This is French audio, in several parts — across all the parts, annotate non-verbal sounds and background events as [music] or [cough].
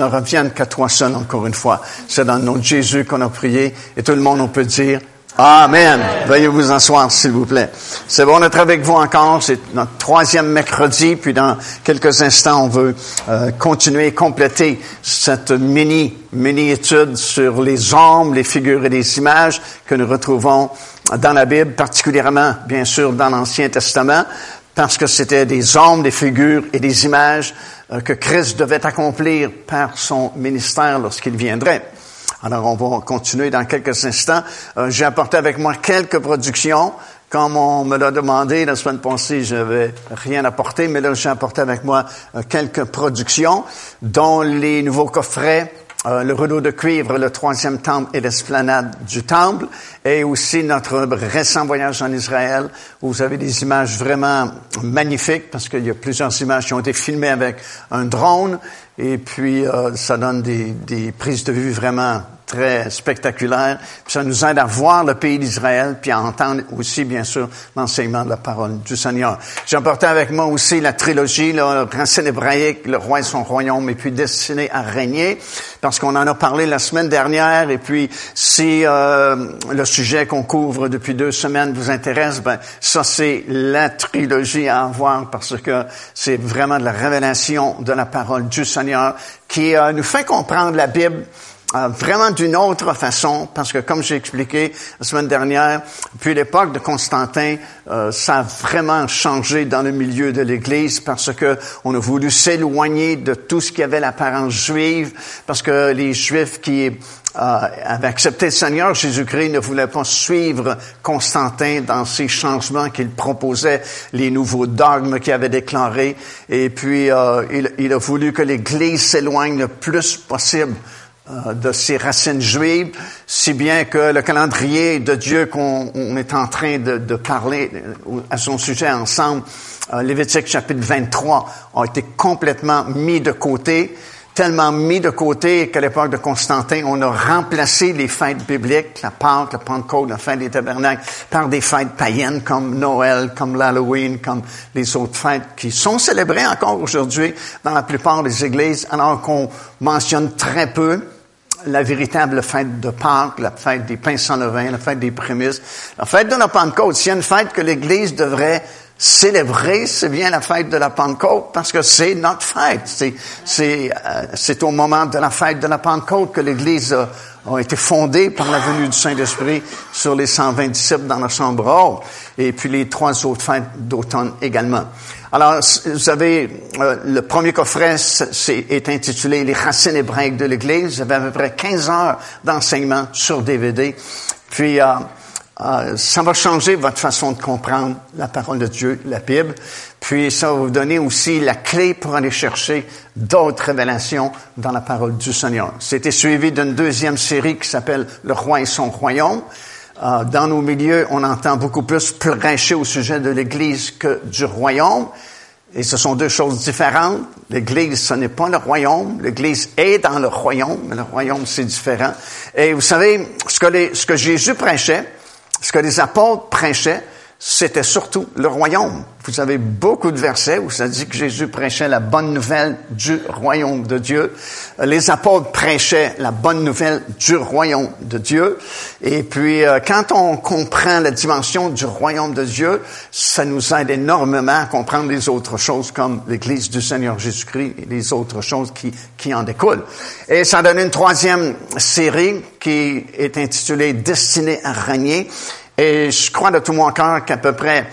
ne revienne qu'à toi seul encore une fois. C'est dans le nom de Jésus qu'on a prié et tout le monde on peut dire Amen. Veuillez vous asseoir, s'il vous plaît. C'est bon d'être avec vous encore. C'est notre troisième mercredi, puis dans quelques instants, on veut euh, continuer compléter cette mini mini étude sur les hommes, les figures et les images que nous retrouvons dans la Bible, particulièrement, bien sûr, dans l'Ancien Testament, parce que c'était des hommes, des figures et des images euh, que Christ devait accomplir par son ministère lorsqu'il viendrait. Alors, on va continuer dans quelques instants. Euh, j'ai apporté avec moi quelques productions. Comme on me l'a demandé la semaine passée, je n'avais rien apporté, mais là, j'ai apporté avec moi euh, quelques productions, dont les nouveaux coffrets euh, le rideau de cuivre, le troisième temple et l'esplanade du temple, et aussi notre récent voyage en Israël, où vous avez des images vraiment magnifiques, parce qu'il y a plusieurs images qui ont été filmées avec un drone, et puis euh, ça donne des, des prises de vue vraiment très spectaculaire. Puis ça nous aide à voir le pays d'Israël, puis à entendre aussi, bien sûr, l'enseignement de la parole du Seigneur. J'ai emporté avec moi aussi la trilogie, le racine hébraïque, le roi et son royaume, et puis destiné à régner, parce qu'on en a parlé la semaine dernière, et puis si euh, le sujet qu'on couvre depuis deux semaines vous intéresse, ben ça c'est la trilogie à avoir, parce que c'est vraiment de la révélation de la parole du Seigneur qui euh, nous fait comprendre la Bible euh, vraiment d'une autre façon, parce que comme j'ai expliqué la semaine dernière, depuis l'époque de Constantin, euh, ça a vraiment changé dans le milieu de l'Église, parce que on a voulu s'éloigner de tout ce qui avait l'apparence juive, parce que les Juifs qui euh, avaient accepté le Seigneur Jésus-Christ ne voulaient pas suivre Constantin dans ces changements qu'il proposait, les nouveaux dogmes qu'il avait déclarés, et puis il, il a voulu que l'Église s'éloigne le plus possible euh, de ses racines juives, si bien que le calendrier de Dieu qu'on est en train de, parler euh, à son sujet ensemble, euh, Lévitique chapitre 23, a été complètement mis de côté, tellement mis de côté qu'à l'époque de Constantin, on a remplacé les fêtes bibliques, la Pâque, la Pentecôte, la fête des tabernacles, par des fêtes païennes comme Noël, comme l'Halloween, comme les autres fêtes qui sont célébrées encore aujourd'hui dans la plupart des églises, alors qu'on mentionne très peu la véritable fête de Pâques, la fête des pains sans levain, la fête des prémices, la fête de la Pentecôte. S'il y a une fête que l'Église devrait célébrer, c'est bien la fête de la Pentecôte parce que c'est notre fête. C'est, c'est, euh, au moment de la fête de la Pentecôte que l'Église a, été fondée par la venue du Saint-Esprit sur les 120 disciples dans la chambre haute et puis les trois autres fêtes d'automne également. Alors, vous avez euh, le premier coffret c'est, est intitulé Les racines hébraïques de l'Église. J'avais à peu près 15 heures d'enseignement sur DVD. Puis, euh, euh, ça va changer votre façon de comprendre la parole de Dieu, la Bible. Puis, ça va vous donner aussi la clé pour aller chercher d'autres révélations dans la parole du Seigneur. C'était suivi d'une deuxième série qui s'appelle Le roi et son royaume. Euh, dans nos milieux, on entend beaucoup plus prêcher au sujet de l'Église que du royaume. Et ce sont deux choses différentes. L'Église, ce n'est pas le royaume. L'Église est dans le royaume, mais le royaume, c'est différent. Et vous savez, ce que, ce que Jésus prêchait, ce que les apôtres prêchaient, c'était surtout le royaume. Vous avez beaucoup de versets où ça dit que Jésus prêchait la bonne nouvelle du royaume de Dieu. Les apôtres prêchaient la bonne nouvelle du royaume de Dieu. Et puis, euh, quand on comprend la dimension du royaume de Dieu, ça nous aide énormément à comprendre les autres choses comme l'Église du Seigneur Jésus-Christ et les autres choses qui, qui en découlent. Et ça donne une troisième série qui est intitulée Destinée à régner. Et je crois de tout mon cœur qu'à peu près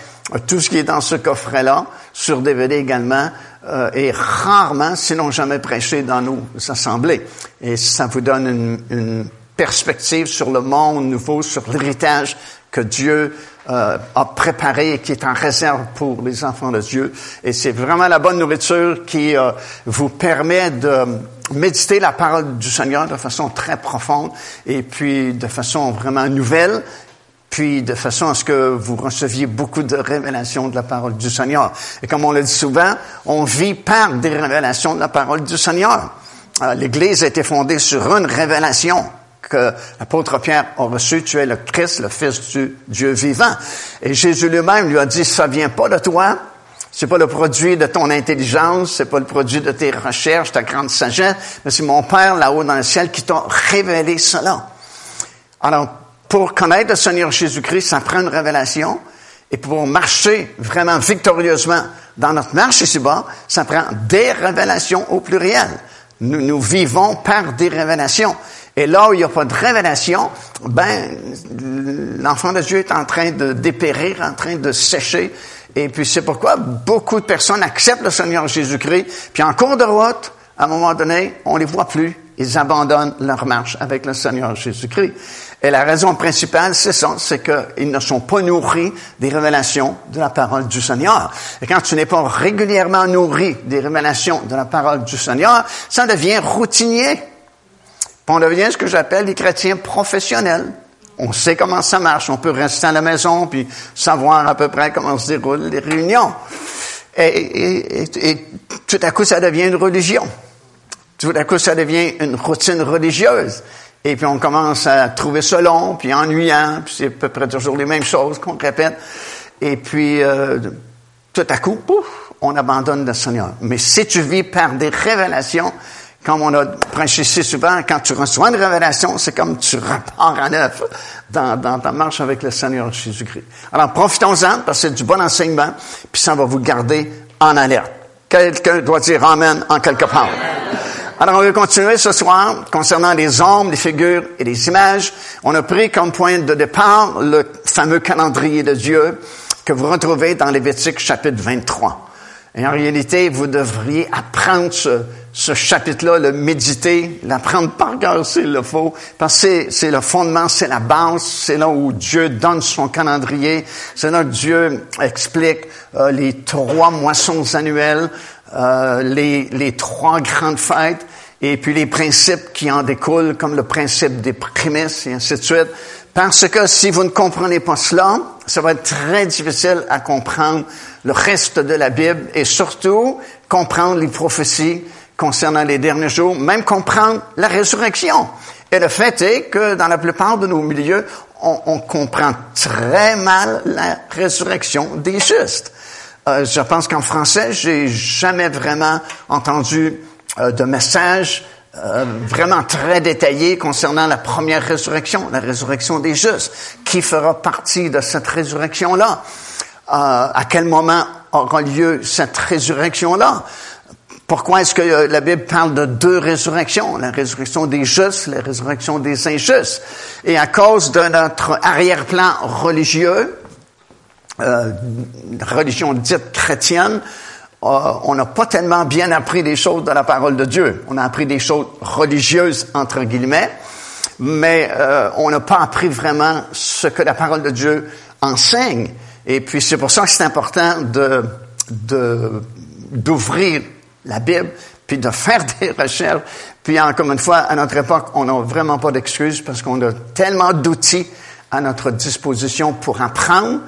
tout ce qui est dans ce coffret-là, sur DVD également, euh, est rarement, sinon jamais prêché dans nos assemblées. Et ça vous donne une, une perspective sur le monde nouveau, sur l'héritage que Dieu euh, a préparé et qui est en réserve pour les enfants de Dieu. Et c'est vraiment la bonne nourriture qui euh, vous permet de méditer la parole du Seigneur de façon très profonde et puis de façon vraiment nouvelle puis de façon à ce que vous receviez beaucoup de révélations de la parole du Seigneur. Et comme on le dit souvent, on vit par des révélations de la parole du Seigneur. Euh, L'Église a été fondée sur une révélation que l'apôtre Pierre a reçue, tu es le Christ, le Fils du Dieu vivant. Et Jésus lui-même lui a dit, ça vient pas de toi, C'est pas le produit de ton intelligence, c'est pas le produit de tes recherches, ta grande sagesse, mais c'est mon Père là-haut dans le ciel qui t'a révélé cela. Alors, pour connaître le Seigneur Jésus-Christ, ça prend une révélation. Et pour marcher vraiment victorieusement dans notre marche ici-bas, ça prend des révélations au pluriel. Nous, nous vivons par des révélations. Et là où il n'y a pas de révélation, ben, l'enfant de Dieu est en train de dépérir, en train de sécher. Et puis c'est pourquoi beaucoup de personnes acceptent le Seigneur Jésus-Christ, puis en cours de route, à un moment donné, on les voit plus. Ils abandonnent leur marche avec le Seigneur Jésus-Christ. Et la raison principale, c'est ça, c'est qu'ils ne sont pas nourris des révélations de la parole du Seigneur. Et quand tu n'es pas régulièrement nourri des révélations de la parole du Seigneur, ça devient routinier. On devient ce que j'appelle des chrétiens professionnels. On sait comment ça marche. On peut rester à la maison puis savoir à peu près comment se déroulent les réunions. Et, tout à coup, ça devient une religion. Tout à coup, ça devient une routine religieuse. Et puis on commence à trouver ça long, puis ennuyant, puis c'est à peu près toujours les mêmes choses qu'on répète. Et puis euh, tout à coup, pouf, on abandonne le Seigneur. Mais si tu vis par des révélations, comme on a prêché si souvent, quand tu reçois une révélation, c'est comme tu repars à neuf dans, dans ta marche avec le Seigneur Jésus-Christ. Alors, profitons-en, parce que c'est du bon enseignement, puis ça va vous garder en alerte. Quelqu'un doit dire Amen en quelque part. Alors, on va continuer ce soir concernant les ombres, les figures et les images. On a pris comme point de départ le fameux calendrier de Dieu que vous retrouvez dans Lévitique chapitre 23. Et en réalité, vous devriez apprendre ce, ce chapitre-là, le méditer, l'apprendre par cœur s'il le faut, parce que c'est le fondement, c'est la base, c'est là où Dieu donne son calendrier, c'est là que Dieu explique euh, les trois moissons annuelles, euh, les, les trois grandes fêtes, et puis les principes qui en découlent, comme le principe des prémices et ainsi de suite. Parce que si vous ne comprenez pas cela, ça va être très difficile à comprendre le reste de la Bible et surtout comprendre les prophéties concernant les derniers jours, même comprendre la résurrection. Et le fait est que dans la plupart de nos milieux, on, on comprend très mal la résurrection des justes. Euh, je pense qu'en français, j'ai jamais vraiment entendu euh, de message euh, vraiment très détaillé concernant la première résurrection, la résurrection des justes. Qui fera partie de cette résurrection-là? à quel moment aura lieu cette résurrection-là? Pourquoi est-ce que la Bible parle de deux résurrections, la résurrection des justes, la résurrection des injustes? Et à cause de notre arrière-plan religieux, euh, religion dite chrétienne, euh, on n'a pas tellement bien appris des choses de la parole de Dieu. On a appris des choses religieuses, entre guillemets, mais euh, on n'a pas appris vraiment ce que la parole de Dieu enseigne. Et puis c'est pour ça que c'est important de d'ouvrir la Bible, puis de faire [laughs] des recherches. Puis encore une fois, à notre époque, on n'a vraiment pas d'excuses parce qu'on a tellement d'outils à notre disposition pour apprendre,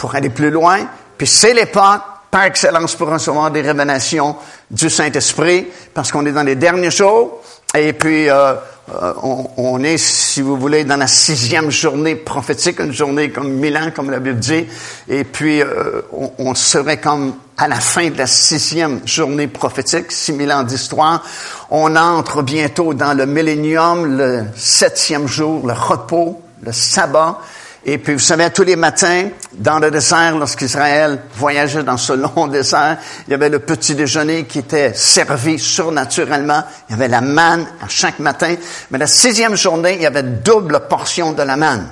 pour aller plus loin. Puis c'est l'époque par excellence pour recevoir des révélations du Saint-Esprit parce qu'on est dans les derniers jours. Et puis, euh, euh, on, est, si vous voulez, dans la sixième journée prophétique, une journée comme mille ans, comme la Bible dit. Et puis, euh, on, serait comme à la fin de la sixième journée prophétique, six mille ans d'histoire. On entre bientôt dans le millénium, le septième jour, le repos, le sabbat. Et puis, vous savez, tous les matins, dans le désert, lorsqu'Israël voyageait dans ce [laughs] long désert, il y avait le petit déjeuner qui était servi surnaturellement. Il y avait la manne à chaque matin. Mais la sixième journée, il y avait double portion de la manne.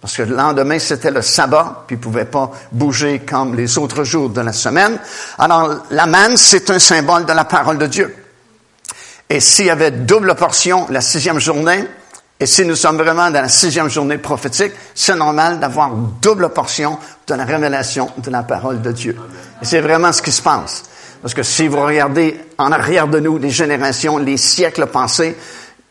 Parce que le lendemain, c'était le sabbat, puis ils ne pouvaient pas bouger comme les autres jours de la semaine. Alors, la manne, c'est un symbole de la parole de Dieu. Et s'il y avait double portion la sixième journée, et si nous sommes vraiment dans la sixième journée prophétique, c'est normal d'avoir double portion de la révélation de la parole de Dieu. Et c'est vraiment ce qui se passe. Parce que si vous regardez en arrière de nous les générations, les siècles passés,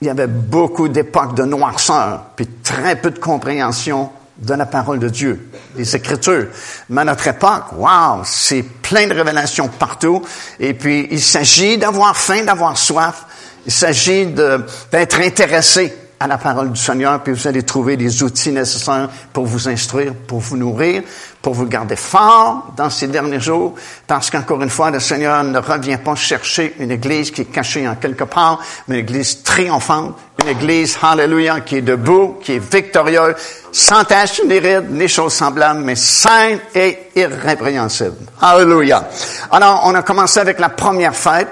il y avait beaucoup d'époques de noirceur, puis très peu de compréhension de la parole de Dieu, des Écritures. Mais à notre époque, wow, c'est plein de révélations partout. Et puis, il s'agit d'avoir faim, d'avoir soif. Il s'agit d'être intéressé à la parole du Seigneur, puis vous allez trouver les outils nécessaires pour vous instruire, pour vous nourrir, pour vous garder fort dans ces derniers jours, parce qu'encore une fois, le Seigneur ne revient pas chercher une église qui est cachée en quelque part, mais une église triomphante, une église, hallelujah, qui est debout, qui est victorieuse, sans tache ni rides, ni choses semblables, mais sainte et irrépréhensible. Hallelujah. Alors, on a commencé avec la première fête,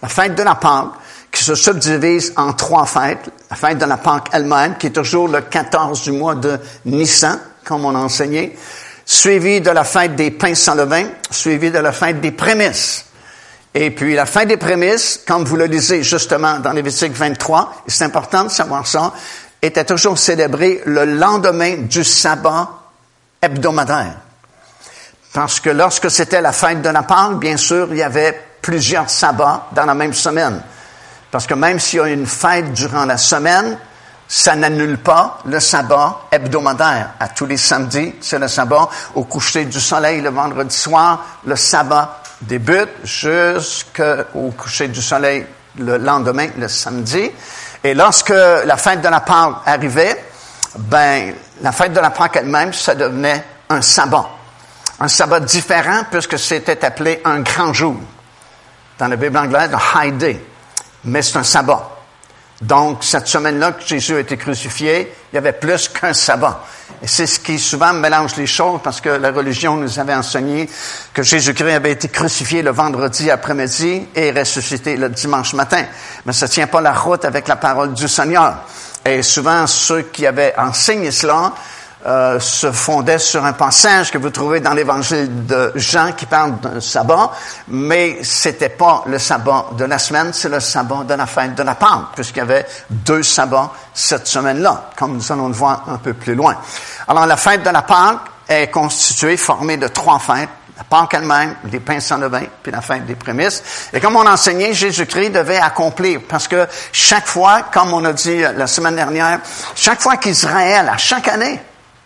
la fête de la Pâque, qui se subdivise en trois fêtes. La fête de la Pâque elle-même, qui est toujours le 14 du mois de Nissan, comme on a enseigné, suivi de la fête des pains sans levain, suivi de la fête des prémices. Et puis la fête des prémices, comme vous le lisez justement dans Lévitique 23, et c'est important de savoir ça, était toujours célébrée le lendemain du sabbat hebdomadaire. Parce que lorsque c'était la fête de la Pâque, bien sûr, il y avait plusieurs sabbats dans la même semaine. Parce que même s'il y a une fête durant la semaine, ça n'annule pas le sabbat hebdomadaire. À tous les samedis, c'est le sabbat. Au coucher du soleil le vendredi soir, le sabbat débute jusqu'au coucher du soleil le lendemain, le samedi. Et lorsque la fête de la Pâque arrivait, ben, la fête de la Pâque elle-même, ça devenait un sabbat. Un sabbat différent puisque c'était appelé un grand jour. Dans la Bible anglaise, un high day. Mais c'est un sabbat. Donc, cette semaine-là que Jésus a été crucifié, il y avait plus qu'un sabbat. Et c'est ce qui souvent mélange les choses parce que la religion nous avait enseigné que Jésus-Christ avait été crucifié le vendredi après-midi et ressuscité le dimanche matin. Mais ça tient pas la route avec la parole du Seigneur. Et souvent, ceux qui avaient enseigné cela euh, se fondait sur un passage que vous trouvez dans l'évangile de Jean qui parle d'un sabbat, mais c'était pas le sabbat de la semaine, c'est le sabbat de la fête de la Pâque, puisqu'il y avait deux sabbats cette semaine-là, comme nous allons le voir un peu plus loin. Alors, la fête de la Pâque est constituée, formée de trois fêtes. La Pâque elle-même, les pains sans levain, puis la fête des prémices. Et comme on enseignait, Jésus-Christ devait accomplir, parce que chaque fois, comme on a dit la semaine dernière, chaque fois qu'Israël, à chaque année,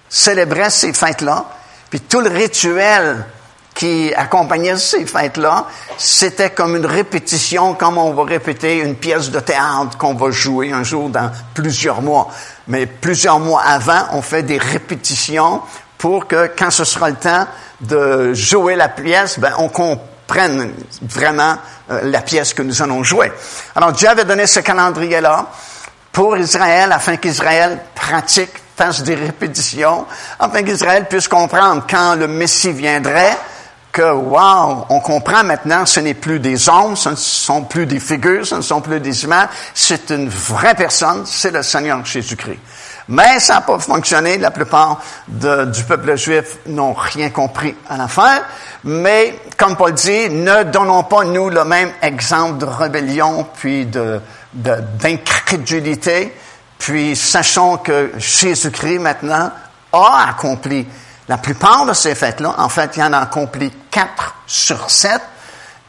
célébrait ces fêtes-là, puis tout le rituel qui accompagnait ces fêtes-là, c'était comme une répétition, comme on va répéter une pièce de théâtre qu'on va jouer un jour dans plusieurs mois. Mais plusieurs mois avant, on fait des répétitions pour que quand ce sera le temps de jouer la pièce, ben, on comprenne vraiment euh, la pièce que nous allons jouer. Alors Dieu avait donné ce calendrier-là pour Israël afin qu'Israël pratique fasse des répétitions, afin qu'Israël puisse comprendre quand le Messie viendrait, que, wow, on comprend maintenant, ce n'est plus des hommes, ce ne sont plus des figures, ce ne sont plus des images, c'est une vraie personne, c'est le Seigneur Jésus-Christ. Mais ça n'a pas fonctionné. La plupart du peuple juif n'ont rien compris à l'affaire. Mais, comme Paul dit, ne donnons pas nous le même exemple de rébellion puis de, d'incrédulité. Puis sachons que Jésus-Christ maintenant a accompli la plupart de ces fêtes-là. En fait, il en a accompli quatre sur sept.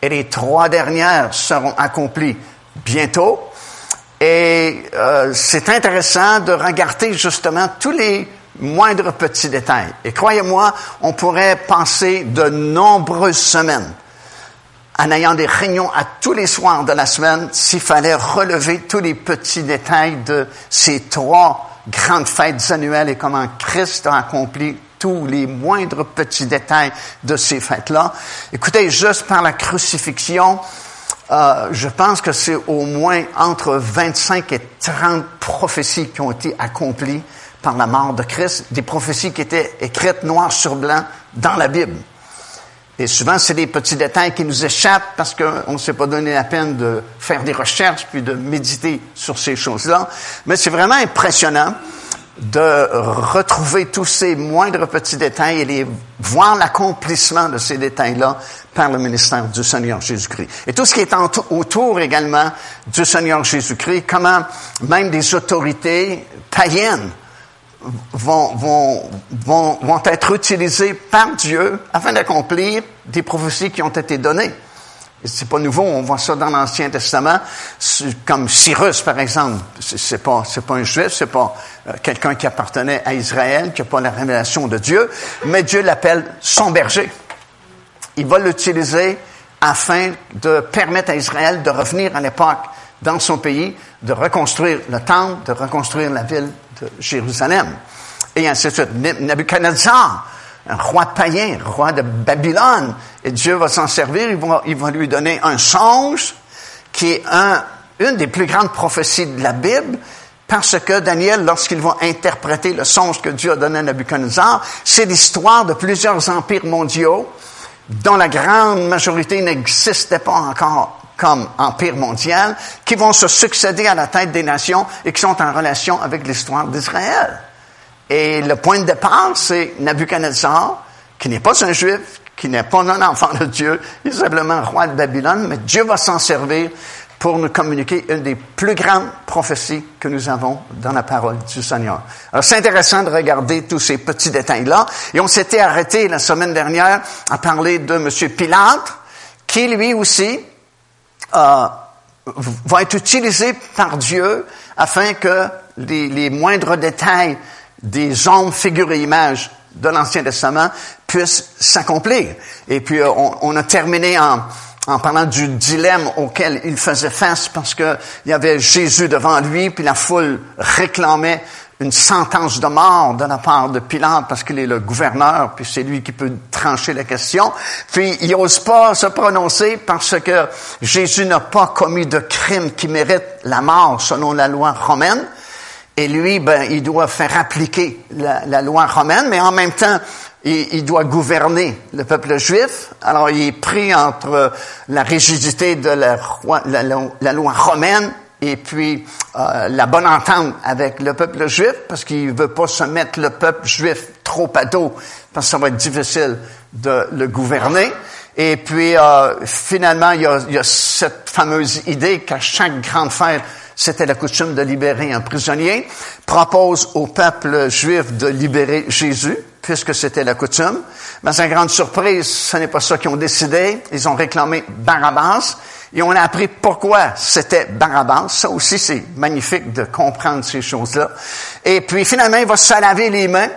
Et les trois dernières seront accomplies bientôt. Et euh, c'est intéressant de regarder justement tous les moindres petits détails. Et croyez-moi, on pourrait passer de nombreuses semaines en ayant des réunions à tous les soirs de la semaine s'il fallait relever tous les petits détails de ces trois grandes fêtes annuelles et comment Christ a accompli tous les moindres petits détails de ces fêtes-là. Écoutez, juste par la crucifixion, euh, je pense que c'est au moins entre 25 et 30 prophéties qui ont été accomplies par la mort de Christ, des prophéties qui étaient écrites noir sur blanc dans la Bible. Et souvent, c'est des petits détails qui nous échappent parce qu'on ne s'est pas donné la peine de faire des recherches puis de méditer sur ces choses-là. Mais c'est vraiment impressionnant de retrouver tous ces moindres petits détails et les, voir l'accomplissement de ces détails-là par le ministère du Seigneur Jésus-Christ. Et tout ce qui est autour également du Seigneur Jésus-Christ, comment même des autorités païennes vont, vont, vont, vont être utilisés par Dieu afin d'accomplir des prophéties qui ont été données. C'est pas nouveau, on voit ça dans l'Ancien Testament, comme Cyrus, par exemple. C'est pas, c'est pas un juif, c'est pas euh, quelqu'un qui appartenait à Israël, qui n'a pas la révélation de Dieu, mais Dieu l'appelle son berger. Il va l'utiliser afin de permettre à Israël de revenir à l'époque dans son pays de reconstruire le temple, de reconstruire la ville Jérusalem. Et ainsi de suite. Nebuchadnezzar, un roi païen, roi de Babylone, et Dieu va s'en servir, il va, lui donner un songe qui est un, une des plus grandes prophéties de la Bible, parce que Daniel, lorsqu'il va interpréter le songe que Dieu a donné à Nebuchadnezzar, c'est l'histoire de plusieurs empires mondiaux dont la grande majorité n'existait pas encore comme empire mondial, qui vont se succéder à la tête des nations et qui sont en relation avec l'histoire d'Israël. Et le point de départ, c'est Nebuchadnezzar, qui n'est pas un juif, qui n'est pas un enfant de Dieu, il est simplement roi de Babylone, mais Dieu va s'en servir pour nous communiquer une des plus grandes prophéties que nous avons dans la parole du Seigneur. Alors, c'est intéressant de regarder tous ces petits détails-là. Et on s'était arrêté la semaine dernière à parler de M. Pilate, qui lui aussi va être utilisé par Dieu afin que les, les moindres détails des hommes, figures et images de l'Ancien Testament puissent s'accomplir. Et puis, euh, on, on a terminé en, en parlant du dilemme auquel il faisait face parce que il y avait Jésus devant lui, puis la foule réclamait une sentence de mort de la part de Pilate parce qu'il est le gouverneur, puis c'est lui qui peut trancher la question. Puis il n'ose pas se prononcer parce que Jésus n'a pas commis de crime qui mérite la mort selon la loi romaine. Et lui, ben, il doit faire appliquer la, loi romaine, mais en même temps, il, doit gouverner le peuple juif. Alors, il est pris entre la rigidité de la, loi romaine et puis euh, la bonne entente avec le peuple juif, parce qu'il veut pas se mettre le peuple juif trop à dos, parce que ça va être difficile de le gouverner. Et puis, euh, finalement, il y, a, il y a cette fameuse idée qu'à chaque grande fête, c'était la coutume de libérer un prisonnier, propose au peuple juif de libérer Jésus, puisque c'était la coutume. Mais sa grande surprise, ce n'est pas ça qu'ils ont décidé. Ils ont réclamé Barabbas. Et on a appris pourquoi c'était Barabbas. Ça aussi, c'est magnifique de comprendre ces choses-là. Et puis, finalement, il va se laver les mains.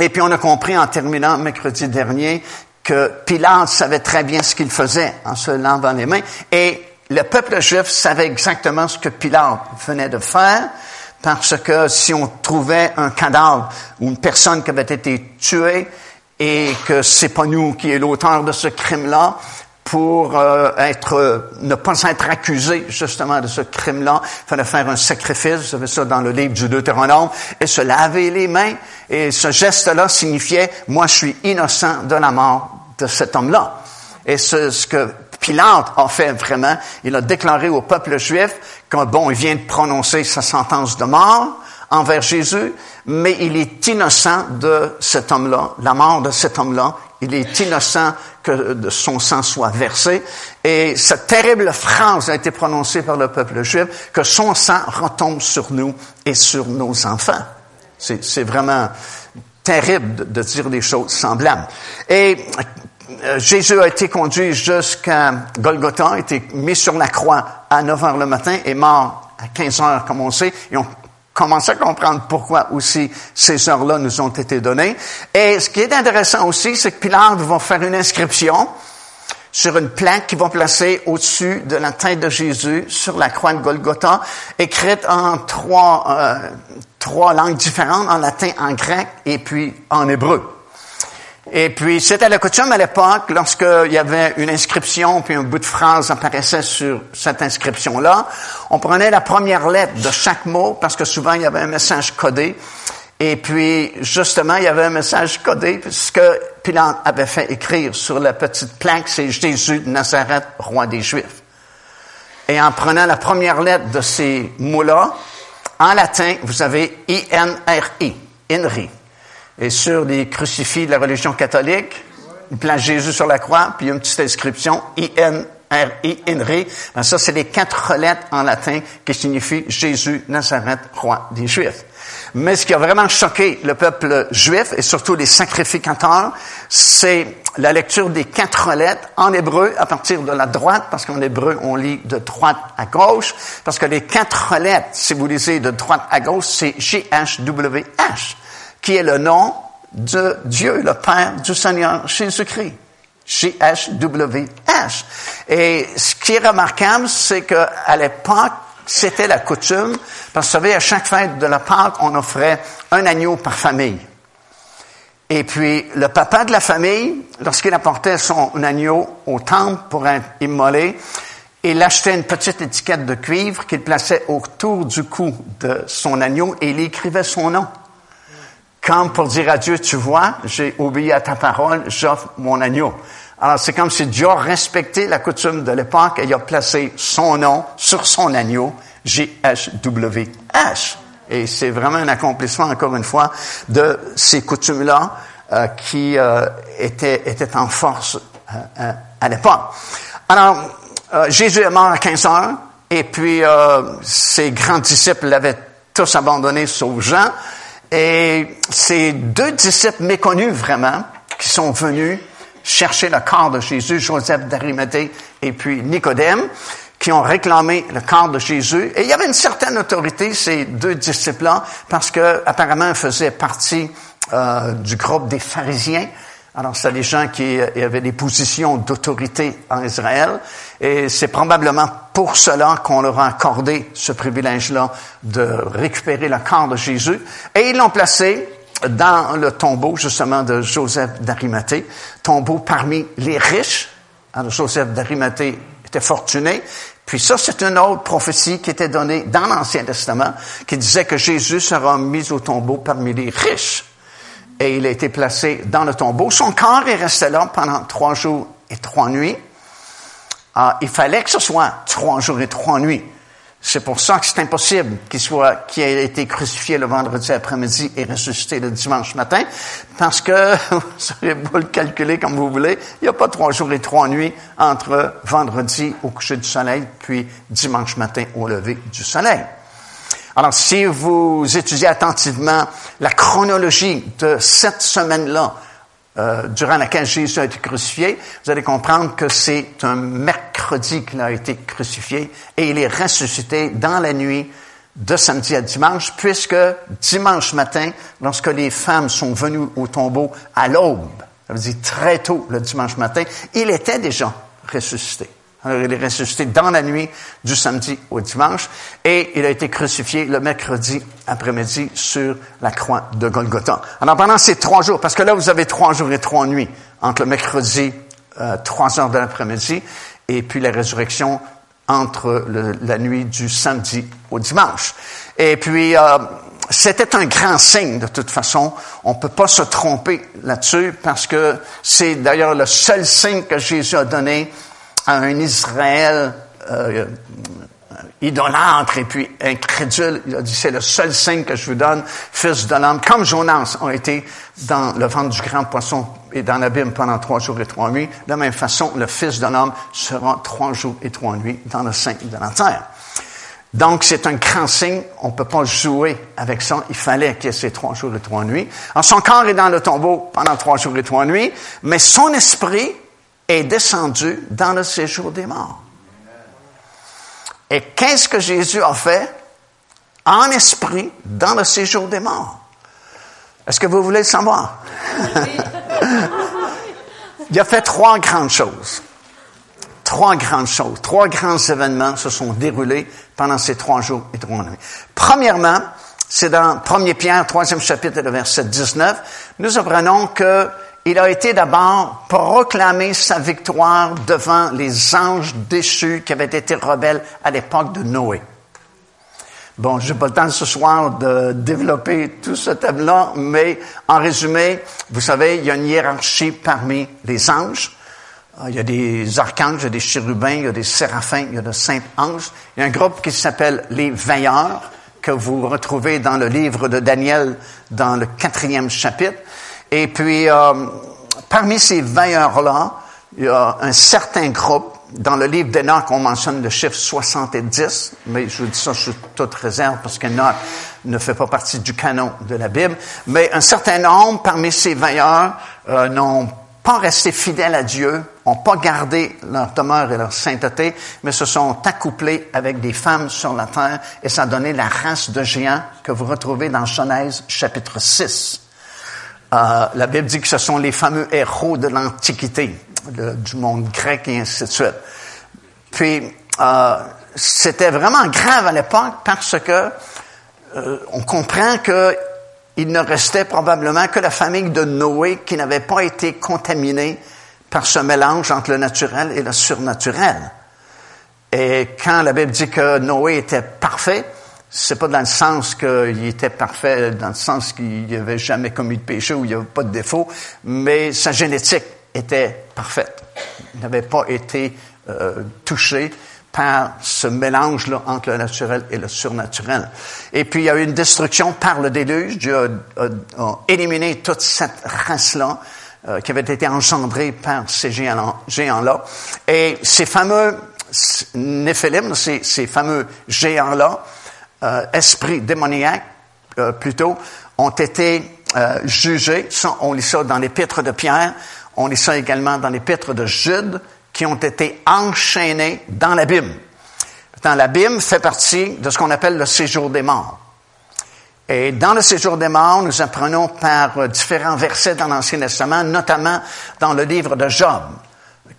Et puis, on a compris en terminant mercredi dernier que Pilate savait très bien ce qu'il faisait en se lavant les mains. Et le peuple juif savait exactement ce que Pilate venait de faire, parce que si on trouvait un cadavre ou une personne qui avait été tuée et que c'est pas nous qui est l'auteur de ce crime-là, pour euh, être ne pas être accusé justement de ce crime-là, il fallait faire un sacrifice, vous savez ça dans le livre du Deutéronome, et se laver les mains. Et ce geste-là signifiait, moi je suis innocent de la mort de cet homme-là. Et ce, ce que Pilate a fait vraiment. Il a déclaré au peuple juif que, bon, il vient de prononcer sa sentence de mort envers Jésus, mais il est innocent de cet homme-là, la mort de cet homme-là. Il est innocent que son sang soit versé. Et cette terrible phrase a été prononcée par le peuple juif, que son sang retombe sur nous et sur nos enfants. C'est vraiment terrible de, dire des choses semblables. Et euh, Jésus a été conduit jusqu'à Golgotha, a été mis sur la croix à 9 heures le matin et mort à 15 heures, comme on sait. Commence à comprendre pourquoi aussi ces heures-là nous ont été données. Et ce qui est intéressant aussi, c'est que Pilate va faire une inscription sur une plaque qu'il va placer au-dessus de la tête de Jésus sur la croix de Golgotha, écrite en trois, euh, trois langues différentes, en latin, en grec et puis en hébreu. Et puis, c'était la coutume à l'époque, lorsqu'il y avait une inscription, puis un bout de phrase apparaissait sur cette inscription-là, on prenait la première lettre de chaque mot, parce que souvent, il y avait un message codé. Et puis, justement, il y avait un message codé, puisque Pilate avait fait écrire sur la petite plaque, c'est Jésus de Nazareth, roi des Juifs. Et en prenant la première lettre de ces mots-là, en latin, vous avez I-N-R-I, INRI. Et sur les crucifix de la religion catholique, il place Jésus sur la croix, puis il y a une petite inscription, I-N, R-I, INRI. Ben ça, c'est les quatre lettres en latin qui signifient Jésus, Nazareth, roi des Juifs. Mais ce qui a vraiment choqué le peuple juif, et surtout les sacrificateurs, c'est la lecture des quatre lettres en hébreu à partir de la droite, parce qu'en hébreu, on lit de droite à gauche, parce que les quatre lettres, si vous lisez de droite à gauche, c'est G-H-W-H qui est le nom de Dieu, le Père du Seigneur Jésus-Christ. J-H-W-H. Et ce qui est remarquable, c'est qu'à l'époque, c'était la coutume, parce que vous savez, à chaque fête de la Pâque, on offrait un agneau par famille. Et puis, le papa de la famille, lorsqu'il apportait son agneau au temple pour être immolé, il achetait une petite étiquette de cuivre qu'il plaçait autour du cou de son agneau et il écrivait son nom. Comme pour dire à Dieu, tu vois, j'ai obéi à ta parole, j'offre mon agneau. Alors, c'est comme si Dieu a respecté la coutume de l'époque et il a placé son nom sur son agneau, G-H-W-H. Et c'est vraiment un accomplissement, encore une fois, de ces coutumes-là euh, qui euh, étaient, étaient en force euh, à l'époque. Alors, Jésus est mort à 15 heures, et puis ses grands disciples l'avaient tous abandonné, sauf Jean. Et ces deux disciples méconnus vraiment, qui sont venus chercher le corps de Jésus, Joseph d'Arimathée et puis Nicodème, qui ont réclamé le corps de Jésus. Et il y avait une certaine autorité, ces deux disciples-là, parce que apparemment ils faisaient partie euh, du groupe des pharisiens. Alors, c'est des gens qui avaient des positions d'autorité en Israël, et c'est probablement pour cela qu'on leur a accordé ce privilège-là de récupérer le corps de Jésus. Et ils l'ont placé dans le tombeau, justement, de Joseph d'Arimathée, tombeau parmi les riches. Alors, Joseph d'Arimathée était fortuné. Puis ça, c'est une autre prophétie qui était donnée dans l'Ancien Testament, qui disait que Jésus sera mis au tombeau parmi les riches. Et il a été placé dans le tombeau. Son corps est resté là pendant trois jours et trois nuits. Ah, il fallait que ce soit trois jours et trois nuits. C'est pour ça que c'est impossible qu'il soit, qu'il ait été crucifié le vendredi après-midi et ressuscité le dimanche matin, parce que, [laughs] vous savez vous le calculer comme vous voulez, il n'y a pas trois jours et trois nuits entre vendredi au coucher du soleil, puis dimanche matin au lever du soleil. Alors, si vous étudiez attentivement la chronologie de cette semaine-là, euh, durant laquelle Jésus a été crucifié, vous allez comprendre que c'est un mercredi qu'il a été crucifié et il est ressuscité dans la nuit de samedi à dimanche, puisque dimanche matin, lorsque les femmes sont venues au tombeau à l'aube, ça veut dire très tôt le dimanche matin, il était déjà ressuscité. Alors, il est ressuscité dans la nuit du samedi au dimanche et il a été crucifié le mercredi après-midi sur la croix de Golgotha. Alors, pendant ces trois jours, parce que là, vous avez trois jours et trois nuits entre le mercredi, euh, trois heures de l'après-midi, et puis la résurrection entre la nuit du samedi au dimanche. Et puis, euh, c'était un grand signe de toute façon. On ne peut pas se tromper là-dessus parce que c'est d'ailleurs le seul signe que Jésus a donné un Israël euh, idolâtre et puis incrédule. Il a dit, c'est le seul signe que je vous donne, fils de l'homme, comme Jonas ont été dans le ventre du grand poisson et dans l'abîme pendant trois jours et trois nuits. De la même façon, le fils de l'homme sera trois jours et trois nuits dans le sein de la terre. Donc, c'est un grand signe. On ne peut pas jouer avec ça. Il fallait qu'il y ait ces trois jours et trois nuits. Alors, son corps est dans le tombeau pendant trois jours et trois nuits, mais son esprit est descendu dans le séjour des morts. Et qu'est-ce que Jésus a fait? En esprit dans le séjour des morts? Est-ce que vous voulez le savoir? [laughs] Il a fait trois grandes choses. Trois grandes choses, trois grands événements se sont déroulés pendant ces trois jours et trois nuits. Premièrement, c'est dans 1 Pierre, troisième chapitre, le verset 19, nous apprenons que il a été d'abord proclamer sa victoire devant les anges déchus qui avaient été rebelles à l'époque de Noé. Bon, j'ai pas le temps ce soir de développer tout ce thème-là, mais en résumé, vous savez, il y a une hiérarchie parmi les anges. Euh, il y a des archanges, il y a des chérubins, il y a des séraphins, il y a de saints anges. Il y a un groupe qui s'appelle les veilleurs, que vous retrouvez dans le livre de Daniel, dans le quatrième chapitre. Et puis, euh, parmi ces veilleurs-là, il y a un certain groupe. Dans le livre d'Enoch, on mentionne le chiffre 70, mais je vous dis ça sous toute réserve parce qu'Enoch ne fait pas partie du canon de la Bible. Mais un certain nombre parmi ces veilleurs euh, n'ont pas resté fidèles à Dieu, n'ont pas gardé leur demeure et leur sainteté, mais se sont accouplés avec des femmes sur la terre et ça a donné la race de géants que vous retrouvez dans Genèse chapitre 6. Euh, la Bible dit que ce sont les fameux héros de l'Antiquité, du monde grec et ainsi de suite. Puis, euh, c'était vraiment grave à l'époque parce que euh, on comprend que il ne restait probablement que la famille de Noé qui n'avait pas été contaminée par ce mélange entre le naturel et le surnaturel. Et quand la Bible dit que Noé était parfait, c'est pas dans le sens qu'il était parfait, dans le sens qu'il n'avait jamais commis de péché ou il n'y avait pas de défaut, mais sa génétique était parfaite. Il n'avait pas été euh, touché par ce mélange-là entre le naturel et le surnaturel. Et puis, il y a eu une destruction par le déluge. Dieu a, éliminé toute cette race-là euh, qui avait été engendrée par ces géants-là. Et ces fameux Néphilim, ces, ces fameux géants-là, euh, esprits démoniaques euh, plutôt, ont été euh, jugés. on lit ça dans l'épître de Pierre, on lit ça également dans l'épître de Jude, qui ont été enchaînés dans l'abîme. L'abîme fait partie de ce qu'on appelle le séjour des morts. Et dans le séjour des morts, nous apprenons par différents versets dans l'Ancien Testament, notamment dans le livre de Job,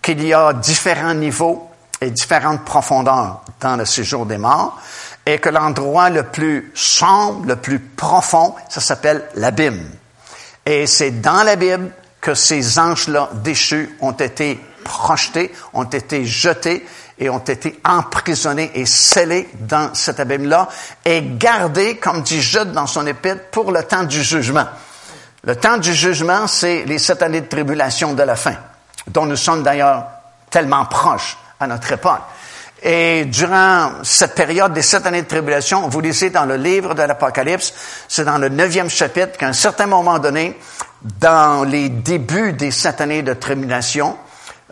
qu'il y a différents niveaux et différentes profondeurs dans le séjour des morts, et que l'endroit le plus sombre, le plus profond, ça s'appelle l'abîme. Et c'est dans l'abîme que ces anges-là déchus ont été projetés, ont été jetés et ont été emprisonnés et scellés dans cet abîme-là et gardés, comme dit Jude dans son épître, pour le temps du jugement. Le temps du jugement, c'est les sept années de tribulation de la fin, dont nous sommes d'ailleurs tellement proches à notre époque. Et durant cette période des sept années de tribulation, vous lisez dans le livre de l'Apocalypse, c'est dans le neuvième chapitre qu'à un certain moment donné, dans les débuts des sept années de tribulation,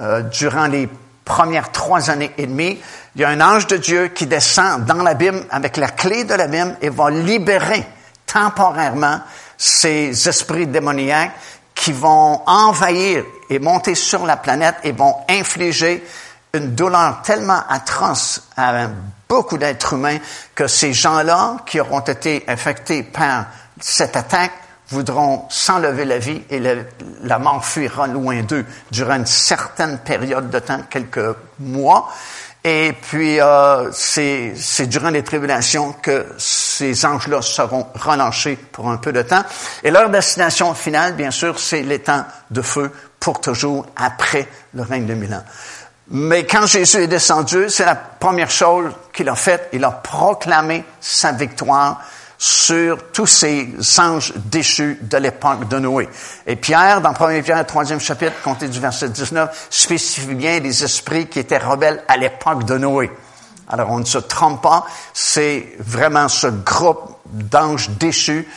euh, durant les premières trois années et demie, il y a un ange de Dieu qui descend dans l'abîme avec la clé de l'abîme et va libérer temporairement ces esprits démoniaques qui vont envahir et monter sur la planète et vont infliger une douleur tellement atroce à beaucoup d'êtres humains que ces gens-là qui auront été infectés par cette attaque voudront s'enlever la vie et la mort fuira loin d'eux durant une certaine période de temps, quelques mois. Et puis, euh, c'est durant les tribulations que ces anges-là seront relâchés pour un peu de temps. Et leur destination finale, bien sûr, c'est l'étang de feu pour toujours après le règne de mille ans. Mais quand Jésus est descendu, c'est la première chose qu'il a faite. Il a proclamé sa victoire sur tous ces anges déchus de l'époque de Noé. Et Pierre, dans 1 Pierre, troisième chapitre, compté du verset 19, spécifie bien les esprits qui étaient rebelles à l'époque de Noé. Alors, on ne se trompe pas, c'est vraiment ce groupe d'anges déchus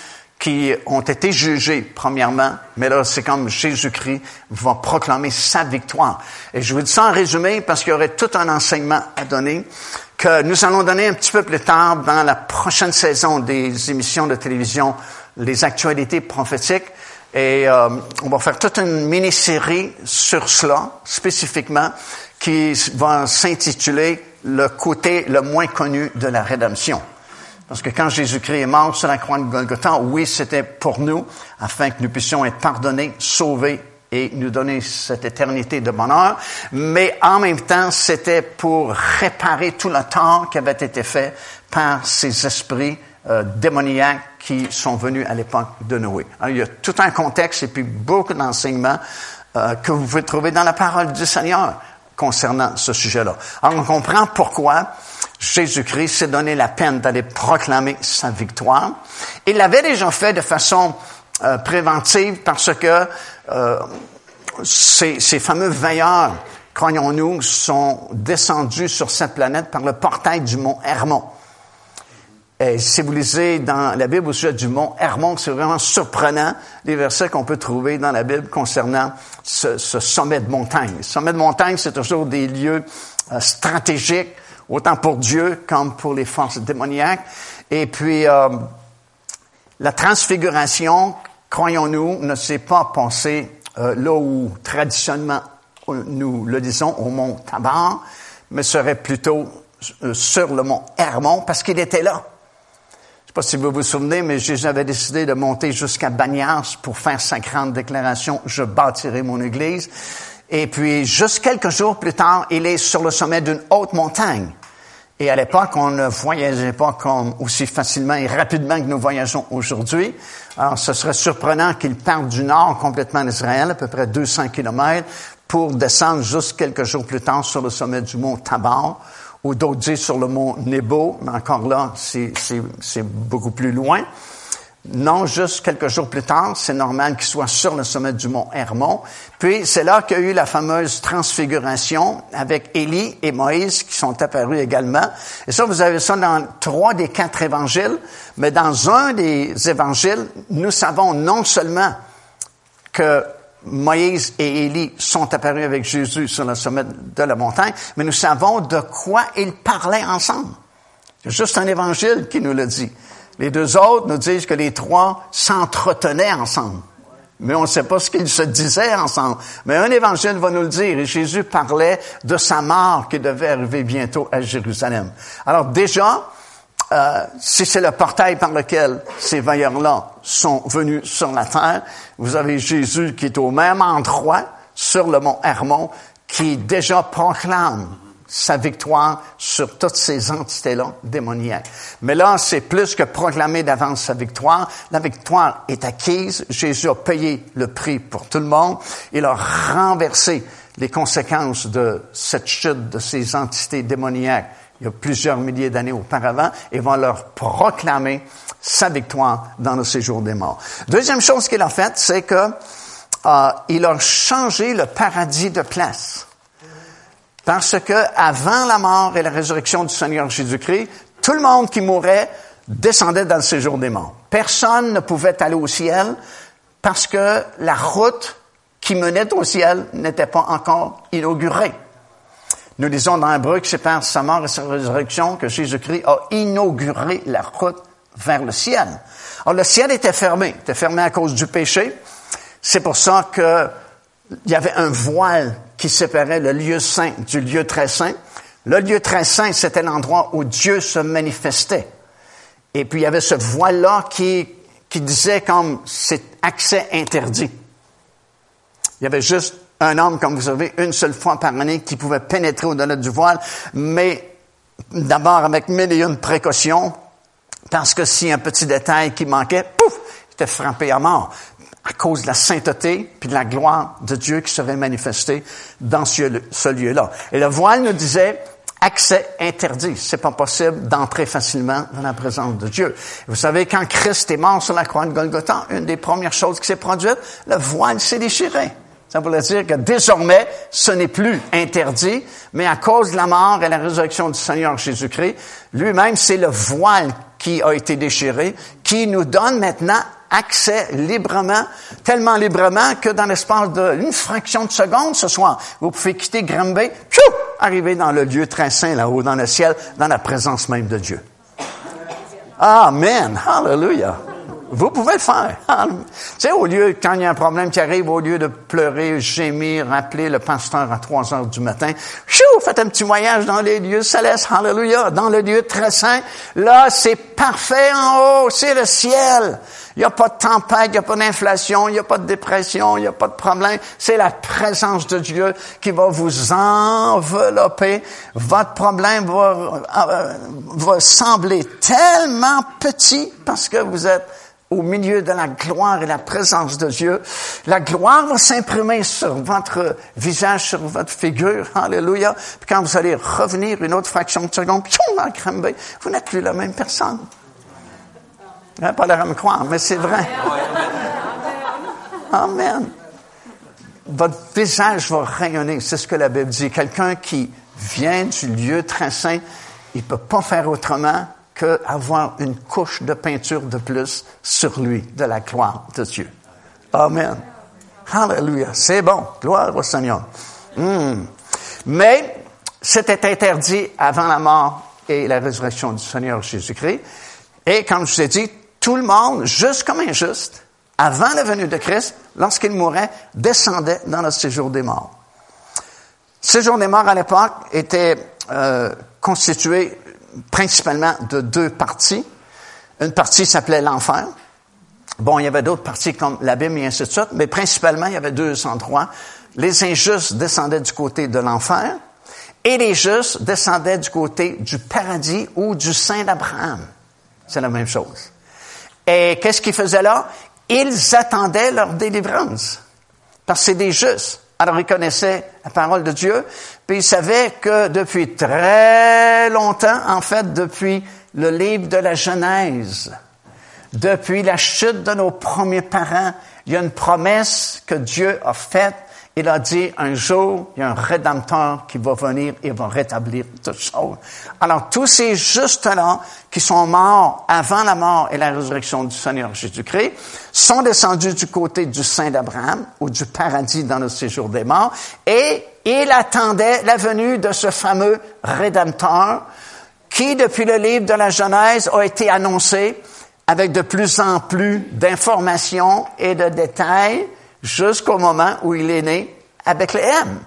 qui ont été jugés, premièrement, mais là, c'est comme Jésus-Christ va proclamer sa victoire. Et je vous dis ça en résumé parce qu'il y aurait tout un enseignement à donner que nous allons donner un petit peu plus tard dans la prochaine saison des émissions de télévision, les actualités prophétiques. Et euh, on va faire toute une mini-série sur cela, spécifiquement, qui va s'intituler Le côté le moins connu de la rédemption. Parce que quand Jésus-Christ est mort sur la croix de Golgotha, oui, c'était pour nous, afin que nous puissions être pardonnés, sauvés et nous donner cette éternité de bonheur, mais en même temps, c'était pour réparer tout le tort qui avait été fait par ces esprits euh, démoniaques qui sont venus à l'époque de Noé. Il y a tout un contexte et puis beaucoup d'enseignements euh, que vous pouvez trouver dans la parole du Seigneur concernant ce sujet-là. Alors, on comprend pourquoi Jésus-Christ s'est donné la peine d'aller proclamer sa victoire. Il l'avait déjà fait de façon euh, préventive parce que euh, ces, ces, fameux veilleurs, croyons-nous, sont descendus sur cette planète par le portail du mont Hermon. Et si vous lisez dans la Bible au sujet du mont Hermon, c'est vraiment surprenant les versets qu'on peut trouver dans la Bible concernant ce, ce sommet de montagne. Le sommet de montagne, c'est toujours des lieux euh, stratégiques autant pour Dieu comme pour les forces démoniaques. Et puis, euh, la transfiguration, croyons-nous, ne s'est pas passée euh, là où traditionnellement nous le disons, au mont Tabar, mais serait plutôt euh, sur le mont Hermon, parce qu'il était là. Je ne sais pas si vous vous souvenez, mais Jésus avait décidé de monter jusqu'à Bagnas pour faire sa grande déclaration, je bâtirai mon église. Et puis, juste quelques jours plus tard, il est sur le sommet d'une haute montagne. Et à l'époque, on ne voyageait pas comme aussi facilement et rapidement que nous voyageons aujourd'hui. Alors, ce serait surprenant qu'ils partent du nord complètement d'Israël, à peu près 200 kilomètres, pour descendre juste quelques jours plus tard sur le sommet du mont Tabar, ou d'autres disent sur le mont Nebo, mais encore là, c'est beaucoup plus loin. Non, juste quelques jours plus tard, c'est normal qu'il soit sur le sommet du mont Hermon. Puis c'est là qu'il y a eu la fameuse transfiguration avec Élie et Moïse qui sont apparus également. Et ça, vous avez ça dans trois des quatre évangiles, mais dans un des évangiles, nous savons non seulement que Moïse et Élie sont apparus avec Jésus sur le sommet de la montagne, mais nous savons de quoi ils parlaient ensemble. C'est juste un évangile qui nous le dit. Les deux autres nous disent que les trois s'entretenaient ensemble. Mais on ne sait pas ce qu'ils se disaient ensemble. Mais un évangile va nous le dire. Et Jésus parlait de sa mort qui devait arriver bientôt à Jérusalem. Alors déjà, euh, si c'est le portail par lequel ces vaillants-là sont venus sur la terre, vous avez Jésus qui est au même endroit sur le mont Hermon, qui déjà proclame sa victoire sur toutes ces entités-là démoniaques. Mais là, c'est plus que proclamer d'avance sa victoire. La victoire est acquise. Jésus a payé le prix pour tout le monde. Il a renversé les conséquences de cette chute de ces entités démoniaques il y a plusieurs milliers d'années auparavant et va leur proclamer sa victoire dans le séjour des morts. Deuxième chose qu'il a faite, c'est que euh, il a changé le paradis de place. Parce que avant la mort et la résurrection du Seigneur Jésus-Christ, tout le monde qui mourait descendait dans le séjour des morts. Personne ne pouvait aller au ciel parce que la route qui menait au ciel n'était pas encore inaugurée. Nous disons dans Hébreu que c'est par sa mort et sa résurrection que Jésus-Christ a inauguré la route vers le ciel. Alors le ciel était fermé, était fermé à cause du péché. C'est pour ça que il y avait un voile qui séparait le lieu saint du lieu très saint. Le lieu très saint, c'était l'endroit où Dieu se manifestait. Et puis il y avait ce voile-là qui, disait comme c'est accès interdit. Il y avait juste un homme, comme vous savez, une seule fois par année qui pouvait pénétrer au-delà du voile, mais d'abord avec mille et une précautions, parce que si un petit détail qui manquait, pouf, il était frappé à mort à cause de la sainteté puis de la gloire de Dieu qui serait manifestée dans ce lieu-là. Et le voile nous disait accès interdit. C'est pas possible d'entrer facilement dans la présence de Dieu. Vous savez, quand Christ est mort sur la croix de Golgotha, une des premières choses qui s'est produite, le voile s'est déchiré. Ça voulait dire que désormais, ce n'est plus interdit, mais à cause de la mort et la résurrection du Seigneur Jésus-Christ, lui-même, c'est le voile qui a été déchiré, qui nous donne maintenant accès librement, tellement librement que dans l'espace d'une fraction de seconde ce soir, vous pouvez quitter Granby, arriver dans le lieu très saint là-haut, dans le ciel, dans la présence même de Dieu. Amen. Hallelujah. Vous pouvez le faire. [laughs] tu au lieu, quand il y a un problème qui arrive, au lieu de pleurer, gémir, appeler le pasteur à 3 heures du matin, chou, faites un petit voyage dans les lieux célestes, hallelujah, dans le lieu très saint. Là, c'est parfait en haut, c'est le ciel. Il n'y a pas de tempête, il n'y a pas d'inflation, il n'y a pas de dépression, il n'y a pas de problème. C'est la présence de Dieu qui va vous envelopper. Votre problème va, euh, va sembler tellement petit parce que vous êtes au milieu de la gloire et la présence de Dieu. La gloire va s'imprimer sur votre visage, sur votre figure. Alléluia. Puis quand vous allez revenir une autre fraction de seconde, vous n'êtes plus la même personne. Hein, pas l'air à me croire, mais c'est vrai. Amen. Votre visage va rayonner. C'est ce que la Bible dit. Quelqu'un qui vient du lieu très saint, il peut pas faire autrement qu'avoir une couche de peinture de plus sur lui, de la gloire de Dieu. Amen. Hallelujah. C'est bon. Gloire au Seigneur. Hmm. Mais c'était interdit avant la mort et la résurrection du Seigneur Jésus-Christ. Et comme je vous ai dit, tout le monde, juste comme injuste, avant la venue de Christ, lorsqu'il mourait, descendait dans le séjour des morts. Le séjour des morts à l'époque était euh, constitué principalement de deux parties. Une partie s'appelait l'enfer. Bon, il y avait d'autres parties comme l'abîme et ainsi de suite, mais principalement, il y avait deux endroits. Les injustes descendaient du côté de l'enfer Et les justes descendaient du côté du paradis ou du sein d'Abraham. C'est la même chose. Et qu'est-ce qu'ils faisaient là? Ils attendaient leur délivrance. Parce que c'est des justes. Alors ils connaissaient la parole de Dieu, puis ils savaient que depuis très longtemps, en fait, depuis le livre de la Genèse, depuis la chute de nos premiers parents, il y a une promesse que Dieu a faite il a dit, un jour, il y a un rédempteur qui va venir et va rétablir toutes choses. Alors, tous ces justes-là, qui sont morts avant la mort et la résurrection du Seigneur Jésus-Christ, sont descendus du côté du Saint d'Abraham, ou du paradis dans le séjour des morts, et il attendait la venue de ce fameux rédempteur, qui, depuis le livre de la Genèse, a été annoncé avec de plus en plus d'informations et de détails, jusqu'au moment où il est né avec le M.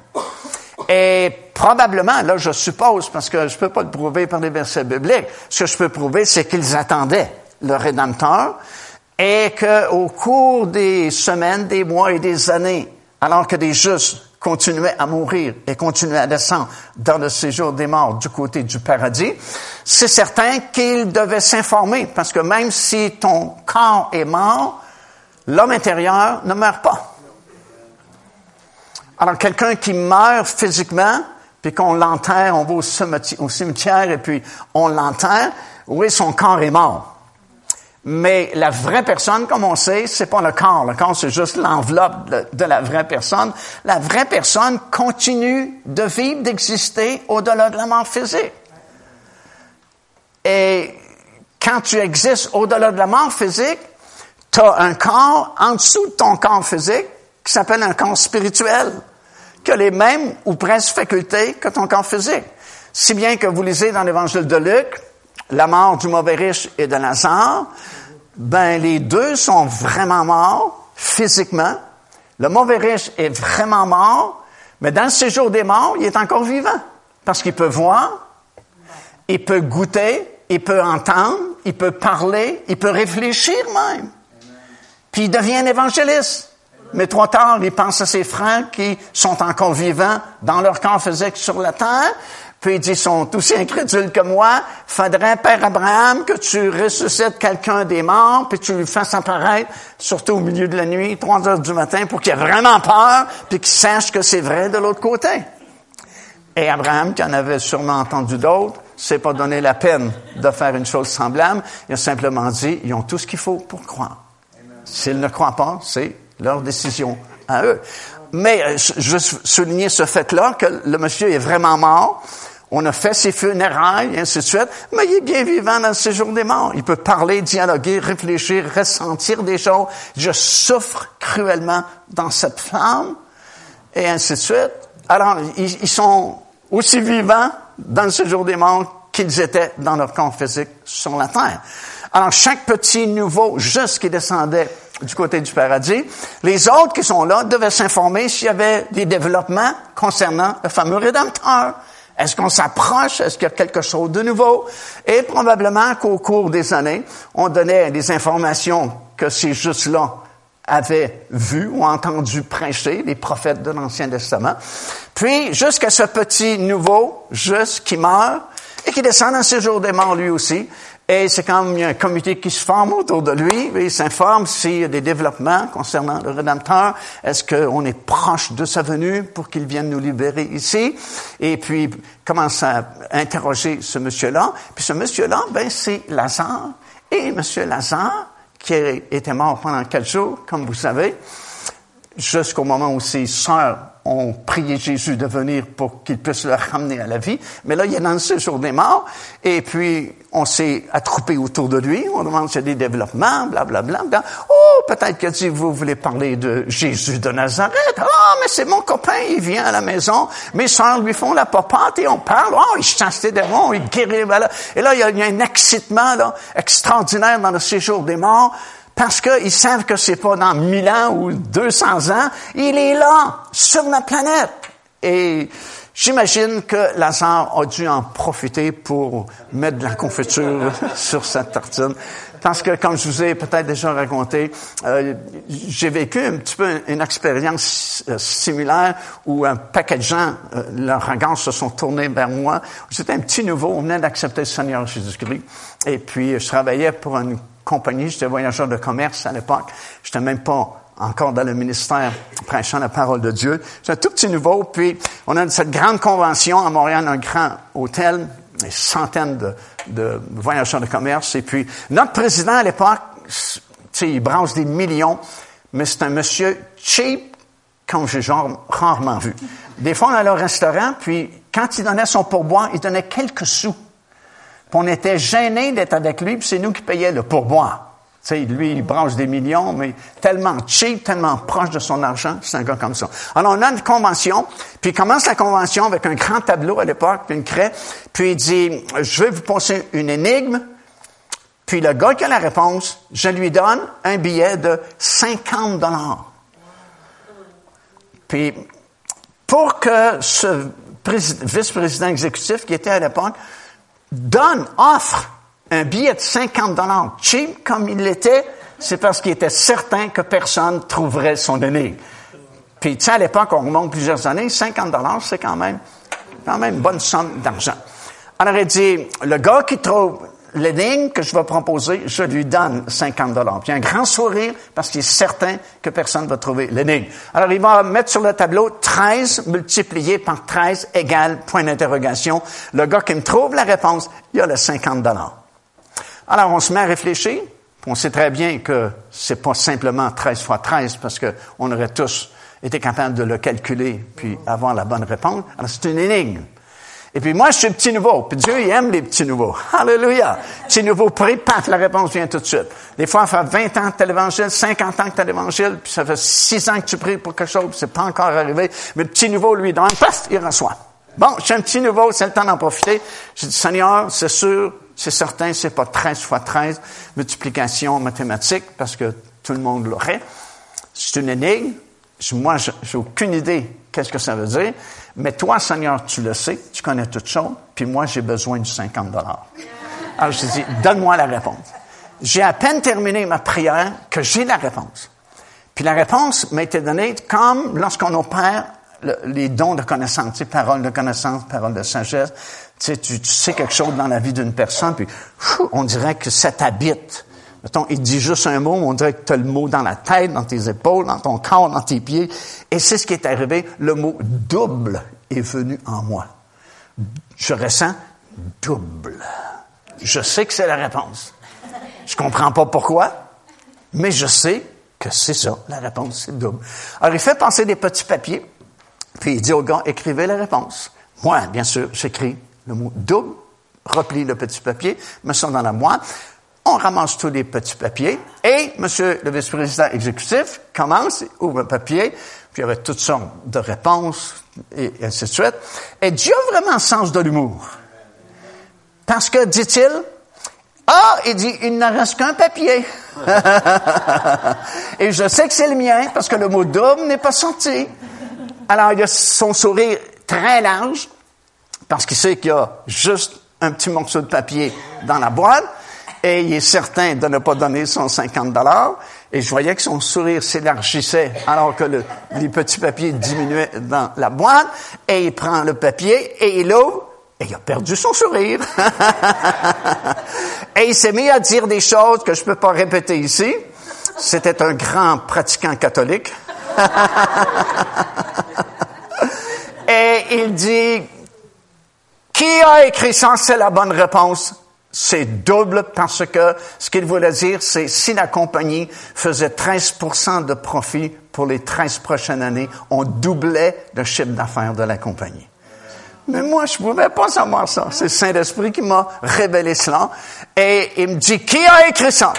Et probablement, là, je suppose, parce que je peux pas le prouver par les versets bibliques, ce que je peux prouver, c'est qu'ils attendaient le Rédempteur et qu'au cours des semaines, des mois et des années, alors que des justes continuaient à mourir et continuaient à descendre dans le séjour des morts du côté du paradis, c'est certain qu'ils devaient s'informer, parce que même si ton corps est mort, L'homme intérieur ne meurt pas. Alors, quelqu'un qui meurt physiquement, puis qu'on l'enterre, on va au cimetière, et puis on l'enterre, oui, son corps est mort. Mais la vraie personne, comme on sait, c'est pas le corps. Le corps, c'est juste l'enveloppe de, de, la vraie personne. La vraie personne continue de vivre, d'exister au-delà de la mort physique. Et quand tu existes au-delà de la mort physique, tu as un corps en dessous de ton corps physique qui s'appelle un corps spirituel, qui a les mêmes ou presque facultés que ton corps physique. Si bien que vous lisez dans l'évangile de Luc, la mort du mauvais riche et de Lazare, ben les deux sont vraiment morts physiquement. Le mauvais riche est vraiment mort, mais dans le séjour des morts, il est encore vivant parce qu'il peut voir, il peut goûter, il peut entendre, il peut parler, il peut réfléchir même. Puis il devient un évangéliste. Mais trop tard, il pense à ses frères qui sont encore vivants dans leur corps physique sur la terre. Puis il dit, ils sont aussi incrédules que moi. Faudrait, Père Abraham, que tu ressuscites quelqu'un des morts, puis tu lui fasses apparaître, surtout au milieu de la nuit, trois heures du matin, pour qu'il ait vraiment peur, puis qu'il sache que c'est vrai de l'autre côté. Et Abraham, qui en avait sûrement entendu d'autres, s'est pas donné la peine de faire une chose semblable. Il a simplement dit, ils ont tout ce qu'il faut pour croire. S'ils ne croient pas, c'est leur décision à eux. Mais euh, je veux souligner ce fait-là, que le monsieur est vraiment mort. On a fait ses funérailles, et ainsi de suite, mais il est bien vivant dans le séjour des morts. Il peut parler, dialoguer, réfléchir, ressentir des choses. Je souffre cruellement dans cette flamme, et ainsi de suite. Alors, ils, sont aussi vivants dans le séjour des morts qu'ils étaient dans leur corps physique sur la terre. Alors, chaque petit nouveau juste qui descendait du côté du paradis, les autres qui sont là devaient s'informer s'il y avait des développements concernant le fameux Rédempteur. Est-ce qu'on s'approche? Est-ce qu'il y a quelque chose de nouveau? Et probablement qu'au cours des années, on donnait des informations que ces justes-là avaient vues ou entendu prêcher, les prophètes de l'Ancien Testament. Puis, jusqu'à ce petit nouveau juste qui meurt et qui descend dans ces jours des morts lui aussi, et c'est comme il y a un comité qui se forme autour de lui, il s'informe s'il y a des développements concernant le Rédempteur, est-ce qu'on est proche de sa venue pour qu'il vienne nous libérer ici, et puis commence à interroger ce monsieur-là. Puis ce monsieur-là, ben c'est Lazare, et monsieur Lazare, qui était mort pendant quatre jours, comme vous savez, jusqu'au moment où ses sœurs ont prié Jésus de venir pour qu'il puisse le ramener à la vie. Mais là, il est dans le séjour des morts. Et puis, on s'est attroupé autour de lui. On demande s'il y a des développements, blablabla. Bla, bla. Oh, peut-être que dit, vous voulez parler de Jésus de Nazareth. Oh, mais c'est mon copain, il vient à la maison. Mes sœurs lui font la papate et on parle. Oh, il chasse des démons, il guérit. Voilà. Et là, il y, a, il un excitement extraordinaire dans le séjour des morts parce qu'ils savent que c'est pas dans mille ans ou 200 ans, il est là, sur la planète. Et J'imagine que Lazare a dû en profiter pour mettre de la confiture [laughs] sur sa tartine. Parce que, comme je vous ai peut-être déjà raconté, euh, j'ai vécu un petit peu une expérience euh, similaire où un paquet de gens, euh, leurs regards se sont tournés vers moi. J'étais un petit nouveau, on venait d'accepter le Seigneur Jésus-Christ. Et puis, je travaillais pour une compagnie, j'étais voyageur de commerce à l'époque. J'étais même pas encore dans le ministère prêchant la parole de Dieu. C'est un tout petit nouveau. Puis, on a cette grande convention à Montréal, un grand hôtel, des centaines de, voyageurs de commerce. Et puis, notre président à l'époque, il brasse des millions, mais c'est un monsieur cheap comme j'ai genre rarement vu. Des fois, on allait au restaurant, puis quand il donnait son pourboire, il donnait quelques sous. On était gênés d'être avec lui, puis c'est nous qui payions le pourboire sais, lui, il branche des millions, mais tellement cheap, tellement proche de son argent, c'est un gars comme ça. Alors, on a une convention, puis il commence la convention avec un grand tableau à l'époque, puis une craie, puis il dit, je vais vous poser une énigme, puis le gars qui a la réponse, je lui donne un billet de 50 dollars. Puis, pour que ce vice-président exécutif qui était à l'époque donne, offre un billet de 50 dollars cheap comme il l'était, c'est parce qu'il était certain que personne trouverait son énigme. Puis, tu sais, à l'époque, on remonte plusieurs années, 50 dollars, c'est quand même, quand même une bonne somme d'argent. Alors, il dit, le gars qui trouve l'énigme que je vais proposer, je lui donne 50 dollars. Puis un grand sourire parce qu'il est certain que personne va trouver l'énigme. Alors il va mettre sur le tableau 13 multiplié par 13 égale point d'interrogation. Le gars qui me trouve la réponse, il a le 50 dollars. Alors, on se met à réfléchir. On sait très bien que c'est pas simplement 13 fois 13 parce qu'on aurait tous été capables de le calculer puis avoir la bonne réponse. Alors, c'est une énigme. Et puis moi, je suis petit nouveau. Puis Dieu, il aime les petits nouveaux. Alléluia. Petit nouveau prie, paf, la réponse vient tout de suite. Des fois, ça fait 20 ans que tu l'évangile, 50 ans que tu l'évangile, puis ça fait 6 ans que tu pries pour quelque chose, puis c'est pas encore arrivé. Mais le petit nouveau, lui, dans paf, il reçoit. Bon, je suis un petit nouveau, c'est le temps d'en profiter. Je dis, Seigneur, c'est sûr, c'est certain, c'est pas 13 fois 13, multiplication mathématique, parce que tout le monde l'aurait. C'est une énigme. Moi, j'ai aucune idée qu'est-ce que ça veut dire. Mais toi, Seigneur, tu le sais, tu connais toutes choses, puis moi, j'ai besoin de 50 dollars. Alors, je dis, donne-moi la réponse. J'ai à peine terminé ma prière que j'ai la réponse. Puis la réponse m'a été donnée comme lorsqu'on opère les dons de connaissance, tu sais, de connaissance, parole de sagesse. Tu sais, tu, sais quelque chose dans la vie d'une personne, puis on dirait que ça t'habite. Il dit juste un mot, on dirait que tu as le mot dans la tête, dans tes épaules, dans ton corps, dans tes pieds. Et c'est ce qui est arrivé. Le mot double est venu en moi. Je ressens double. Je sais que c'est la réponse. Je comprends pas pourquoi, mais je sais que c'est ça, la réponse, c'est double. Alors, il fait passer des petits papiers puis il dit au gars, écrivez la réponse. Moi, bien sûr, j'écris le mot double, replie le petit papier, me sens dans la boîte. On ramasse tous les petits papiers et monsieur le vice-président exécutif commence, ouvre le papier, puis il y avait toutes sortes de réponses et ainsi de suite. Et Dieu a vraiment un sens de l'humour. Parce que, dit-il, ah, il dit, il ne reste qu'un papier. [laughs] et je sais que c'est le mien parce que le mot double n'est pas sorti. Alors, il a son sourire très large, parce qu'il sait qu'il y a juste un petit morceau de papier dans la boîte, et il est certain de ne pas donner son 50 dollars. Et je voyais que son sourire s'élargissait alors que les petits papiers diminuaient dans la boîte. Et il prend le papier et il ouvre et il a perdu son sourire. [laughs] et il s'est mis à dire des choses que je peux pas répéter ici. C'était un grand pratiquant catholique. [laughs] Et il dit, qui a écrit ça? C'est la bonne réponse. C'est double parce que ce qu'il voulait dire, c'est si la compagnie faisait 13% de profit pour les 13 prochaines années, on doublait le chiffre d'affaires de la compagnie. Mais moi, je pouvais pas savoir ça. C'est le Saint-Esprit qui m'a révélé cela. Et il me dit, qui a écrit ça?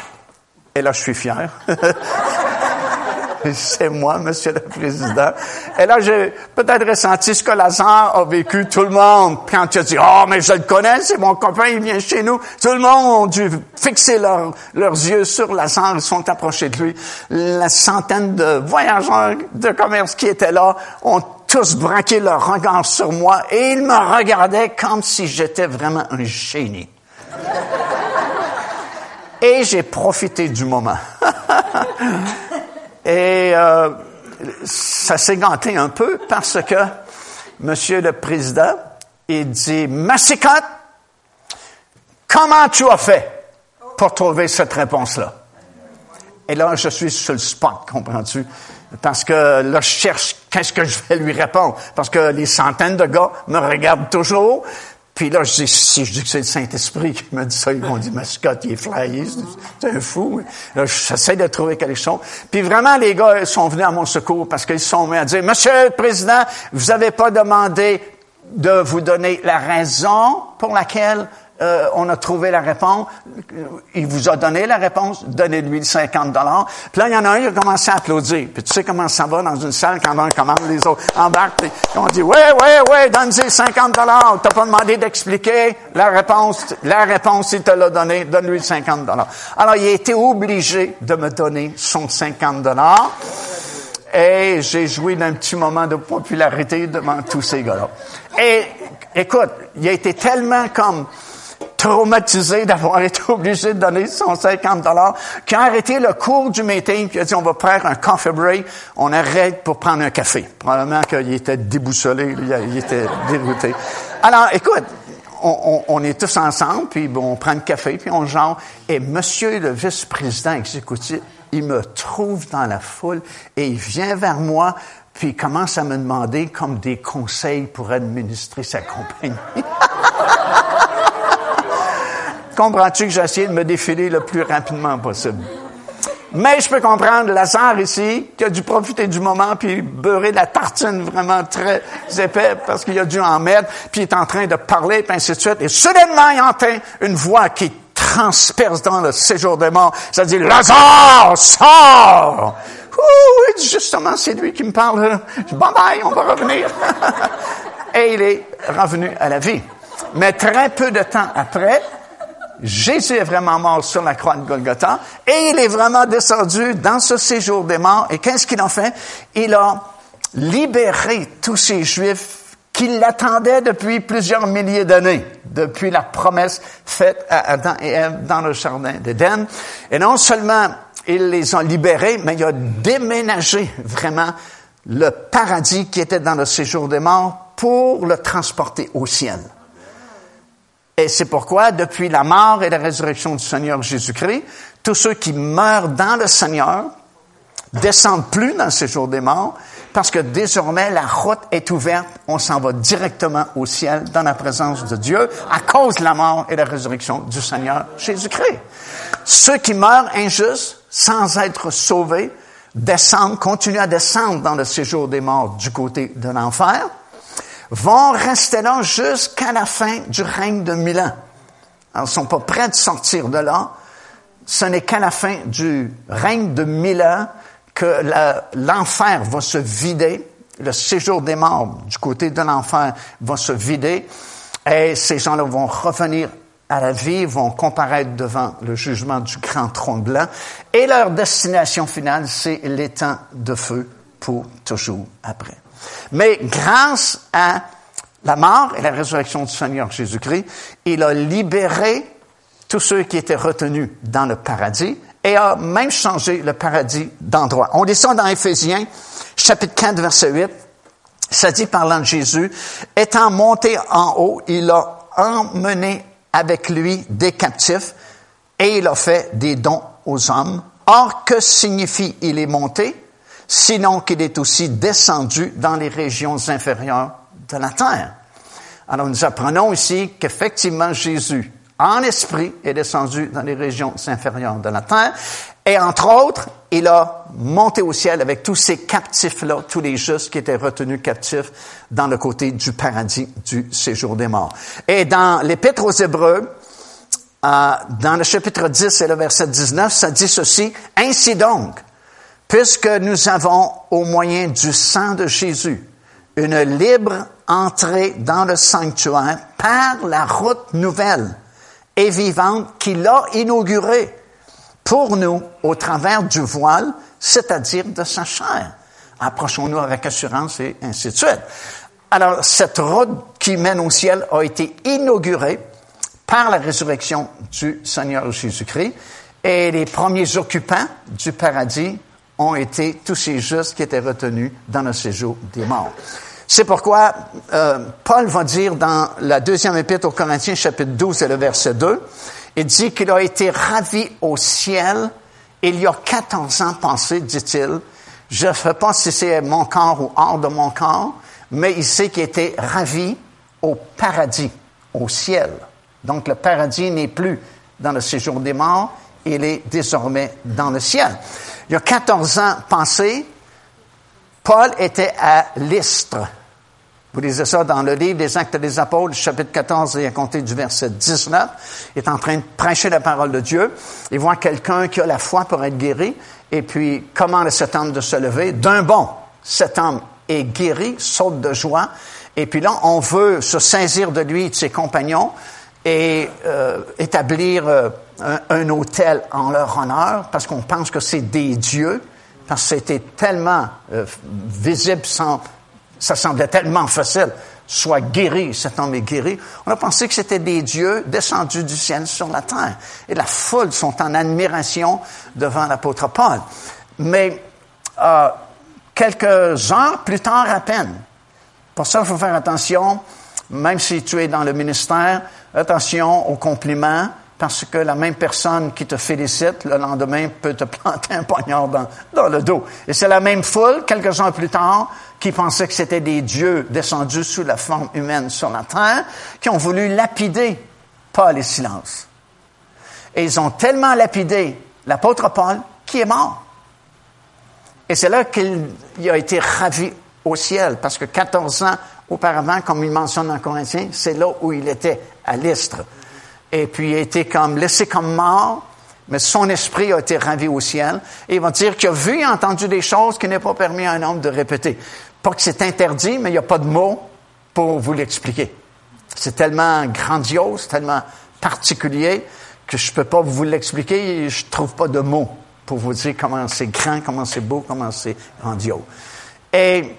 Et là, je suis fier. [laughs] [laughs] c'est moi, Monsieur le Président. Et là, j'ai peut-être ressenti ce que Lazare a vécu tout le monde. Quand tu as dit, oh, mais je le connais, c'est mon copain, il vient chez nous. Tout le monde a dû fixer leurs yeux sur Lazare, ils sont approchés de lui. La centaine de voyageurs de commerce qui étaient là ont tous braqué leur regard sur moi et ils me regardaient comme si j'étais vraiment un génie. et j'ai profité du moment. [laughs] et euh, ça s'est ganté un peu parce que Monsieur le Président, il dit, Massicotte, comment tu as fait pour trouver cette réponse-là? Et là, je suis sur le spot, comprends-tu? Parce que là, je cherche qu'est-ce que je vais lui répondre. Parce que les centaines de gars me regardent toujours. Puis là, je dis, si je dis que c'est le Saint-Esprit qui me dit ça, ils vont dire, mais Scott, il est flyé, c'est un fou. Là, j'essaie de trouver quelque chose. Puis vraiment, les gars sont venus à mon secours parce qu'ils sont venus à dire, Monsieur le Président, vous n'avez pas demandé de vous donner la raison pour laquelle euh, on a trouvé la réponse. Il vous a donné la réponse. Donnez-lui 50 dollars. Puis là, il y en a un qui a commencé à applaudir. Puis tu sais comment ça va dans une salle quand on commande les autres embarquent. Puis on dit, ouais, ouais, ouais, donne-lui 50 dollars. T'as pas demandé d'expliquer la réponse. La réponse, il te l'a donné. Donne-lui 50 dollars. Alors, il a été obligé de me donner son 50 dollars. Et j'ai joué d'un petit moment de popularité devant tous ces gars-là. Et écoute, il a été tellement comme traumatisé d'avoir [laughs] été obligé de donner son 50 dollars, qui a arrêté le cours du meeting, puis a dit, on va faire un coffee break, on arrête pour prendre un café. Probablement qu'il était déboussolé, il était dérouté. Alors, écoute, on, on, est tous ensemble, puis bon, on prend un café, puis on genre, et monsieur le vice-président exécutif, il me trouve dans la foule, et il vient vers moi, puis il commence à me demander comme des conseils pour administrer sa compagnie. [laughs] Comprends-tu que j'ai essayé de me défiler le plus rapidement possible? Mais je peux comprendre Lazare ici, qui a dû profiter du moment, puis beurrer la tartine vraiment très épais, parce qu'il a dû en mettre, puis il est en train de parler, puis ainsi de suite. Et soudainement, il entend une voix qui transperce dans le séjour des morts. Ça dit, Lazare, sors! Ouh, justement, c'est lui qui me parle. Bye bye, on va revenir. [laughs] Et il est revenu à la vie. Mais très peu de temps après, Jésus est vraiment mort sur la croix de Golgotha et il est vraiment descendu dans ce séjour des morts. Et qu'est-ce qu'il a fait? Il a libéré tous ces Juifs qui l'attendaient depuis plusieurs milliers d'années, depuis la promesse faite à Adam et Ève dans le jardin d'Éden. Et non seulement il les a libérés, mais il a déménagé vraiment le paradis qui était dans le séjour des morts pour le transporter au ciel. Et c'est pourquoi, depuis la mort et la résurrection du Seigneur Jésus-Christ, tous ceux qui meurent dans le Seigneur descendent plus dans ces jours des morts, parce que désormais la route est ouverte, on s'en va directement au ciel dans la présence de Dieu à cause de la mort et la résurrection du Seigneur Jésus-Christ. Ceux qui meurent injustes, sans être sauvés, descendent, continuent à descendre dans le séjour des morts du côté de l'enfer, vont rester là jusqu'à la fin du règne de mille ans. Alors, ils sont pas prêts de sortir de là. Ce n'est qu'à la fin du règne de mille ans que l'enfer va se vider, le séjour des morts du côté de l'enfer va se vider, et ces gens-là vont revenir à la vie, vont comparaître devant le jugement du grand trône blanc, et leur destination finale, c'est l'étang de feu pour toujours après. Mais grâce à la mort et la résurrection du Seigneur Jésus-Christ, il a libéré tous ceux qui étaient retenus dans le paradis et a même changé le paradis d'endroit. On descend dans Éphésiens, chapitre 4, verset 8. Ça dit parlant de Jésus, étant monté en haut, il a emmené avec lui des captifs et il a fait des dons aux hommes. Or, que signifie il est monté? Sinon qu'il est aussi descendu dans les régions inférieures de la terre. Alors nous apprenons ici qu'effectivement Jésus, en esprit, est descendu dans les régions inférieures de la terre. Et entre autres, il a monté au ciel avec tous ces captifs-là, tous les justes qui étaient retenus captifs dans le côté du paradis du séjour des morts. Et dans l'Épître aux Hébreux, euh, dans le chapitre 10 et le verset 19, ça dit ceci, Ainsi donc, puisque nous avons, au moyen du sang de Jésus, une libre entrée dans le sanctuaire par la route nouvelle et vivante qu'il a inaugurée pour nous au travers du voile, c'est-à-dire de sa chair. approchons-nous avec assurance et ainsi de suite. Alors, cette route qui mène au ciel a été inaugurée par la résurrection du Seigneur Jésus-Christ et les premiers occupants du paradis ont été tous ces justes qui étaient retenus dans le séjour des morts. C'est pourquoi euh, Paul va dire dans la deuxième épître aux Corinthiens, chapitre 12 et le verset 2, il dit qu'il a été ravi au ciel il y a 14 ans passé, dit-il. Je ne sais pas si c'est mon corps ou hors de mon corps, mais il sait qu'il était ravi au paradis, au ciel. Donc le paradis n'est plus dans le séjour des morts, il est désormais dans le ciel. Il y a 14 ans passés, Paul était à Lystre. Vous lisez ça dans le livre des Actes des Apôtres, chapitre 14, et à compter du verset 19. Il est en train de prêcher la parole de Dieu. Il voit quelqu'un qui a la foi pour être guéri, et puis commande à cet homme de se lever? D'un bond, cet homme est guéri, saute de joie, et puis là, on veut se saisir de lui et de ses compagnons et euh, établir euh, un, hôtel en leur honneur, parce qu'on pense que c'est des dieux parce que c'était tellement euh, visible, ça semblait tellement facile. Soit guéri, cet homme est guéri. On a pensé que c'était des dieux descendus du ciel sur la terre. Et la foule sont en admiration devant l'apôtre Paul. Mais quelques heures plus tard à peine, pour ça, il faut faire attention, même si tu es dans le ministère, attention aux compliments, parce que la même personne qui te félicite, le lendemain, peut te [laughs] planter un poignard dans, le dos. Et c'est la même foule, quelques ans plus tard, qui pensait que c'était des dieux descendus sous la forme humaine sur la terre, qui ont voulu lapider Paul et Silence. Et ils ont tellement lapidé l'apôtre Paul qui est mort. Et c'est là qu'il a été ravi au ciel, parce que 14 ans auparavant, comme il mentionne dans Corinthiens, c'est là où il était, à l'Istre et puis il a été comme laissé comme mort, mais son esprit a été ravi au ciel. Et il va dire qu'il a vu et entendu des choses qui n'est pas permis à un homme de répéter. Pas que c'est interdit, mais il n'y a pas de mots pour vous l'expliquer. C'est tellement grandiose, tellement particulier que je ne peux pas vous l'expliquer et je ne trouve pas de mots pour vous dire comment c'est grand, comment c'est beau, comment c'est grandiose. Et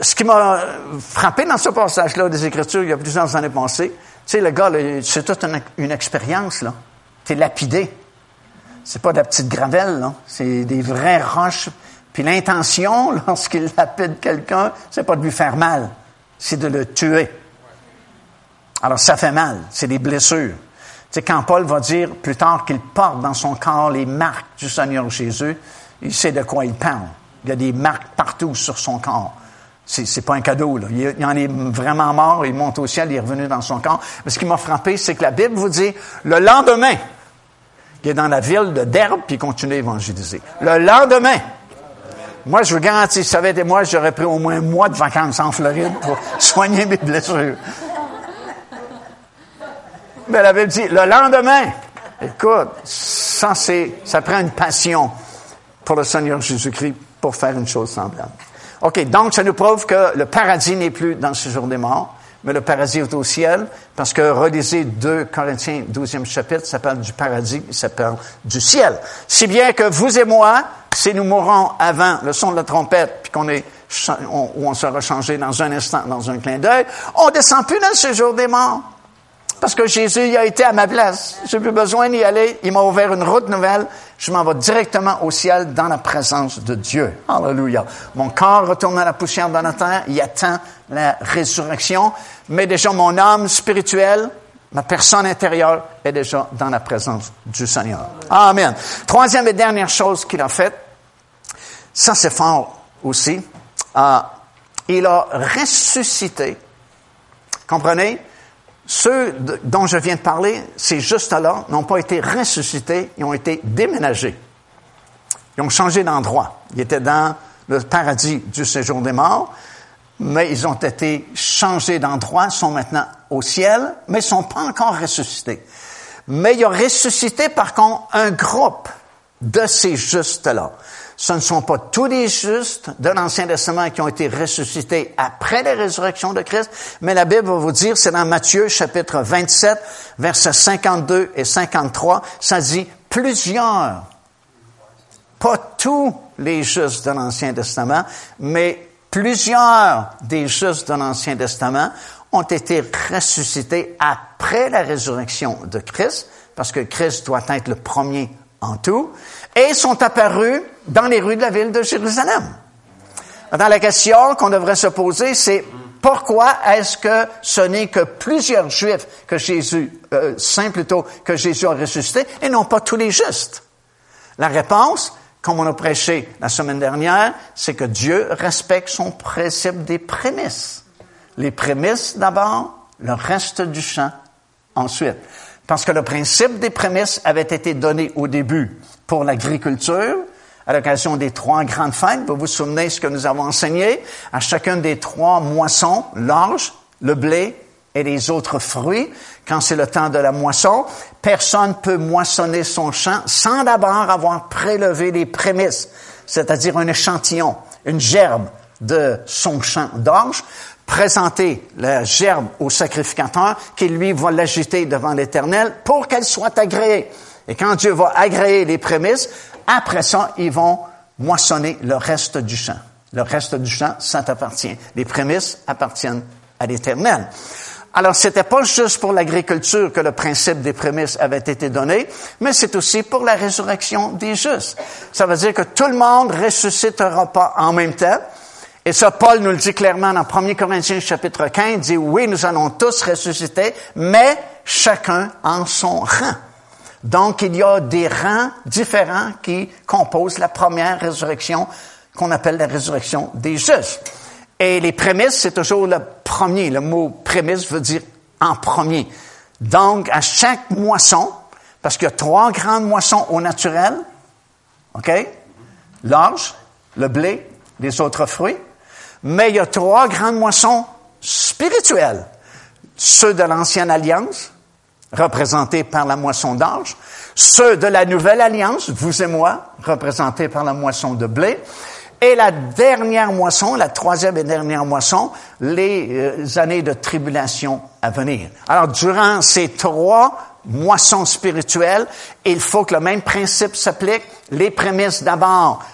ce qui m'a frappé dans ce passage-là des Écritures il y a plusieurs années passées, sais, le gars, c'est toute une, expérience, là. T'es lapidé. C'est pas de la petite gravelle, là. C'est des vraies roches. Puis l'intention, [laughs] lorsqu'il lapide quelqu'un, c'est pas de lui faire mal. C'est de le tuer. Alors, ça fait mal. C'est des blessures. Tu sais, quand Paul va dire plus tard qu'il porte dans son corps les marques du Seigneur Jésus, il sait de quoi il parle. Il y a des marques partout sur son corps. C'est pas un cadeau. Là. Il, en est vraiment mort, il monte au ciel, il est revenu dans son corps. Mais ce qui m'a frappé, c'est que la Bible vous dit, le lendemain, il est dans la ville de Derbe, puis il continue à évangéliser. Le lendemain, moi, je vous garantis, si ça avait été moi, j'aurais pris au moins un mois de vacances en Floride pour [laughs] soigner mes blessures. Mais la Bible dit, le lendemain, écoute, ça, ça prend une passion pour le Seigneur Jésus-Christ pour faire une chose semblable. OK, donc ça nous prouve que le paradis n'est plus dans ce jour des morts, mais le paradis est au ciel, parce que relisez 2 Corinthiens 12e chapitre, ça parle du paradis, ça parle du ciel. Si bien que vous et moi, si nous mourons avant le son de la trompette, puis qu'on est, on, on sera changé dans un instant, dans un clin d'œil, on descend plus dans ce jour des morts. Parce que Jésus il a été à ma place. J'ai plus besoin d'y aller. Il m'a ouvert une route nouvelle. Je m'en vais directement au ciel dans la présence de Dieu. Alléluia. Mon corps retourne à la poussière de la terre. Il attend la résurrection. Mais déjà, mon âme spirituelle, ma personne intérieure est déjà dans la présence du Seigneur. Amen. Troisième et dernière chose qu'il a faite, ça c'est fort aussi. Euh, il a ressuscité. Comprenez? Ceux dont je viens de parler, ces justes-là, n'ont pas été ressuscités, ils ont été déménagés. Ils ont changé d'endroit. Ils étaient dans le paradis du séjour des morts, mais ils ont été changés d'endroit, sont maintenant au ciel, mais ne sont pas encore ressuscités. Mais il a ressuscité, par contre, un groupe de ces justes-là ce ne sont pas tous les justes de l'Ancien Testament qui ont été ressuscités après la résurrection de Christ, mais la Bible va vous dire, c'est dans Matthieu chapitre 27, versets 52 et 53, ça dit plusieurs pas tous les justes de l'Ancien Testament, mais plusieurs des justes de l'Ancien Testament ont été ressuscités après la résurrection de Christ, parce que Christ doit être le premier en tout, et sont apparus dans les rues de la ville de Jérusalem. Maintenant, la question qu'on devrait se poser, c'est pourquoi est-ce que ce n'est que plusieurs Juifs que Jésus, euh, saints plutôt, que Jésus a ressuscité, et non pas tous les justes? La réponse, comme on a prêché la semaine dernière, c'est que Dieu respecte son principe des prémices. Les prémices d'abord, le reste du champ ensuite. Parce que le principe des prémices avait été donné au début pour l'agriculture, à l'occasion des trois grandes fêtes. Vous vous souvenez ce que nous avons enseigné? À chacun des trois moissons, l'orge, le blé et les autres fruits, quand c'est le temps de la moisson, personne peut moissonner son champ sans d'abord avoir prélevé les prémices, c'est-à-dire un échantillon, une gerbe de son champ d'orge, présenter la gerbe au sacrificateur qui lui va l'agiter devant l'Éternel pour qu'elle soit agréée. Et quand Dieu va agréer les prémices, après ça, ils vont moissonner le reste du champ. Le reste du champ, ça t'appartient. Les prémices appartiennent à l'Éternel. Alors, c'était pas juste pour l'agriculture que le principe des prémices avait été donné, mais c'est aussi pour la résurrection des justes. Ça veut dire que tout le monde ressuscitera pas en même temps. Et ça, Paul nous le dit clairement dans 1 Corinthiens chapitre 15, il dit, oui, nous allons tous ressusciter, mais chacun en son rang. Donc, il y a des rangs différents qui composent la première résurrection qu'on appelle la résurrection des justes. Et les prémices, c'est toujours le premier. Le mot prémisse veut dire en premier. Donc, à chaque moisson, parce qu'il y a trois grandes moissons au naturel, OK? L'orge, le blé, les autres fruits. Mais il y a trois grandes moissons spirituelles. Ceux de l'ancienne alliance, représentés par la moisson d'orge, ceux de la nouvelle alliance, vous et moi, représentés par la moisson de blé, et la dernière moisson, la troisième et dernière moisson, les euh, années de tribulation à venir. Alors, durant ces trois moissons spirituelles, il faut que le même principe s'applique. Les prémices d'abord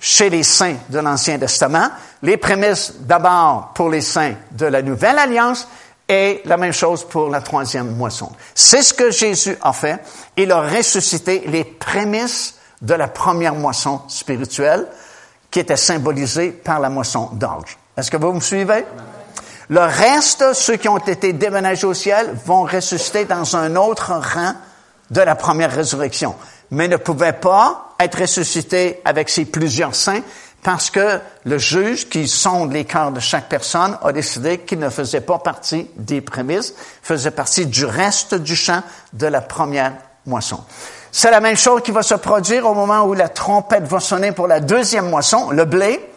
chez les saints de l'Ancien Testament, les prémices d'abord pour les saints de la Nouvelle Alliance, et la même chose pour la troisième moisson. C'est ce que Jésus a fait. Il a ressuscité les prémices de la première moisson spirituelle qui était symbolisée par la moisson d'orge. Est-ce que vous me suivez? Le reste, ceux qui ont été déménagés au ciel, vont ressusciter dans un autre rang de la première résurrection, mais ne pouvaient pas être ressuscités avec ces plusieurs saints parce que le juge qui sonde les cœurs de chaque personne a décidé qu'il ne faisait pas partie des prémices, faisait partie du reste du champ de la première moisson. C'est la même chose qui va se produire au moment où la trompette va sonner pour la deuxième moisson, le blé.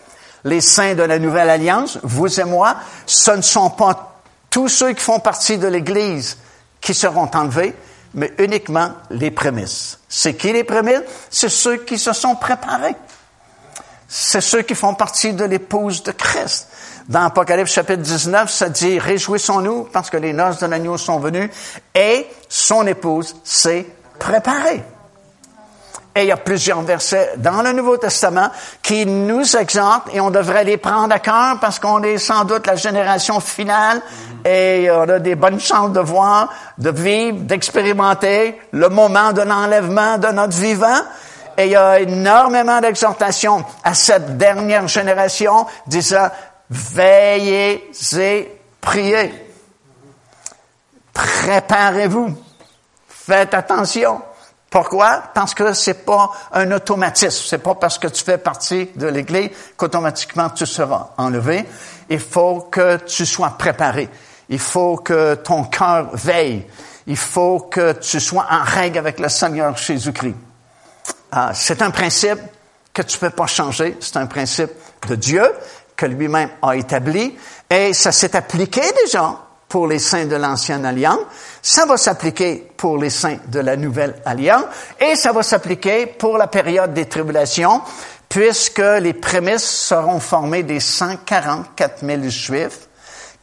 Les saints de la nouvelle alliance, vous et moi, ce ne sont pas tous ceux qui font partie de l'Église qui seront enlevés, mais uniquement les prémices. C'est qui les prémices? C'est ceux qui se sont préparés c'est ceux qui font partie de l'épouse de Christ. Dans Apocalypse chapitre 19, ça dit, réjouissons-nous parce que les noces de l'agneau sont venues et son épouse s'est préparée. Et il y a plusieurs versets dans le Nouveau Testament qui nous exhortent et on devrait les prendre à cœur parce qu'on est sans doute la génération finale et on a des bonnes chances de voir, de vivre, d'expérimenter le moment de l'enlèvement de notre vivant. Et il y a énormément d'exhortations à cette dernière génération disant, veillez et priez. Préparez-vous. Faites attention. Pourquoi? Parce que c'est pas un automatisme. C'est pas parce que tu fais partie de l'Église qu'automatiquement tu seras enlevé. Il faut que tu sois préparé. Il faut que ton cœur veille. Il faut que tu sois en règle avec le Seigneur Jésus-Christ. Ah, c'est un principe que tu peux pas changer. C'est un principe de Dieu que lui-même a établi. Et ça s'est appliqué déjà pour les saints de l'ancienne alliance. Ça va s'appliquer pour les saints de la nouvelle alliance. Et ça va s'appliquer pour la période des tribulations, puisque les prémices seront formées des 144 000 juifs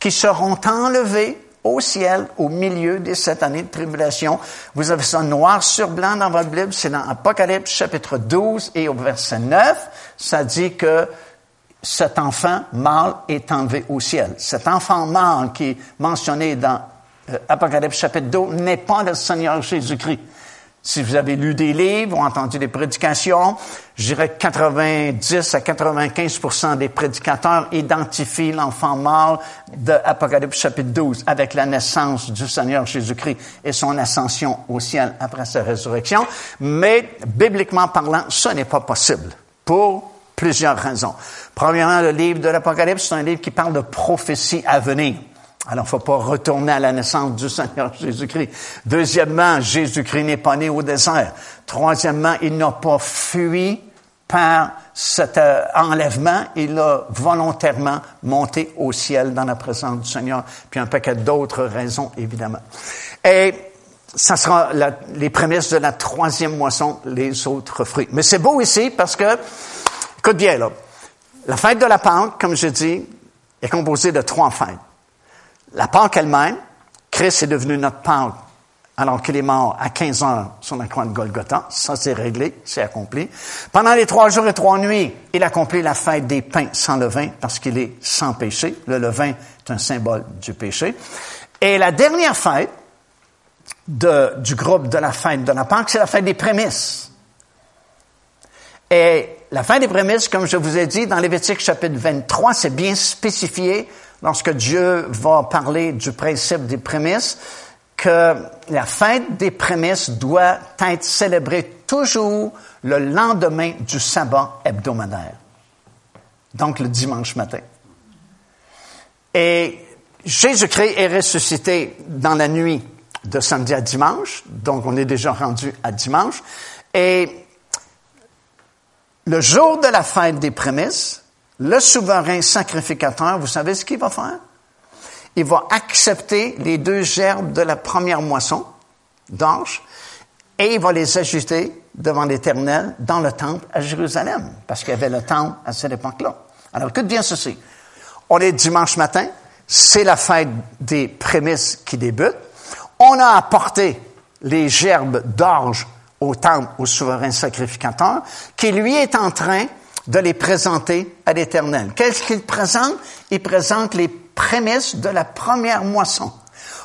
qui seront enlevés au ciel au milieu des sept années de tribulation. Vous avez ça noir sur blanc dans votre Bible, c'est dans Apocalypse chapitre 12 et au verset 9, ça dit que cet enfant mâle est enlevé au ciel. Cet enfant mâle qui est mentionné dans euh, Apocalypse chapitre 2 n'est pas le Seigneur Jésus-Christ. Si vous avez lu des livres ou entendu des prédications, je dirais que 90 à 95% des prédicateurs identifient l'enfant mâle de Apocalypse chapitre 12 avec la naissance du Seigneur Jésus-Christ et son ascension au ciel après sa résurrection. Mais, bibliquement parlant, ce n'est pas possible pour plusieurs raisons. Premièrement, le livre de l'Apocalypse, c'est un livre qui parle de prophétie à venir. Alors, faut pas retourner à la naissance du Seigneur Jésus-Christ. Deuxièmement, Jésus-Christ n'est pas né au désert. Troisièmement, il n'a pas fui par cet euh, enlèvement. Il a volontairement monté au ciel dans la présence du Seigneur, puis un paquet d'autres raisons, évidemment. Et ça sera les prémices de la troisième moisson, les autres fruits. Mais c'est beau ici parce que, écoute bien là, la fête de la Pâque, comme je dis, est composée de trois fêtes. La Pâque elle-même, Christ est devenu notre Pâque alors qu'il est mort à 15 heures sur la croix de Golgotha. Ça, c'est réglé, c'est accompli. Pendant les trois jours et trois nuits, il accomplit la fête des pains sans levain parce qu'il est sans péché. Le levain est un symbole du péché. Et la dernière fête du groupe de la fête de la Pâque, c'est la fête des prémices. Et la fête des prémices, comme je vous ai dit, dans Lévitique chapitre 23, c'est bien spécifié lorsque Dieu va parler du principe des prémices, que la fête des prémices doit être célébrée toujours le lendemain du sabbat hebdomadaire. Donc le dimanche matin. Et Jésus-Christ est ressuscité dans la nuit de samedi à dimanche, donc on est déjà rendu à dimanche. Et le jour de la fête des prémices, le souverain sacrificateur, vous savez ce qu'il va faire? Il va accepter les deux gerbes de la première moisson d'orge et il va les ajouter devant l'Éternel dans le temple à Jérusalem, parce qu'il y avait le temple à cette époque-là. Alors, écoute bien ceci. On est dimanche matin, c'est la fête des prémices qui débute. On a apporté les gerbes d'orge au temple, au souverain sacrificateur, qui lui est en train de les présenter à l'Éternel. Qu'est-ce qu'il présente? Il présente les prémices de la première moisson.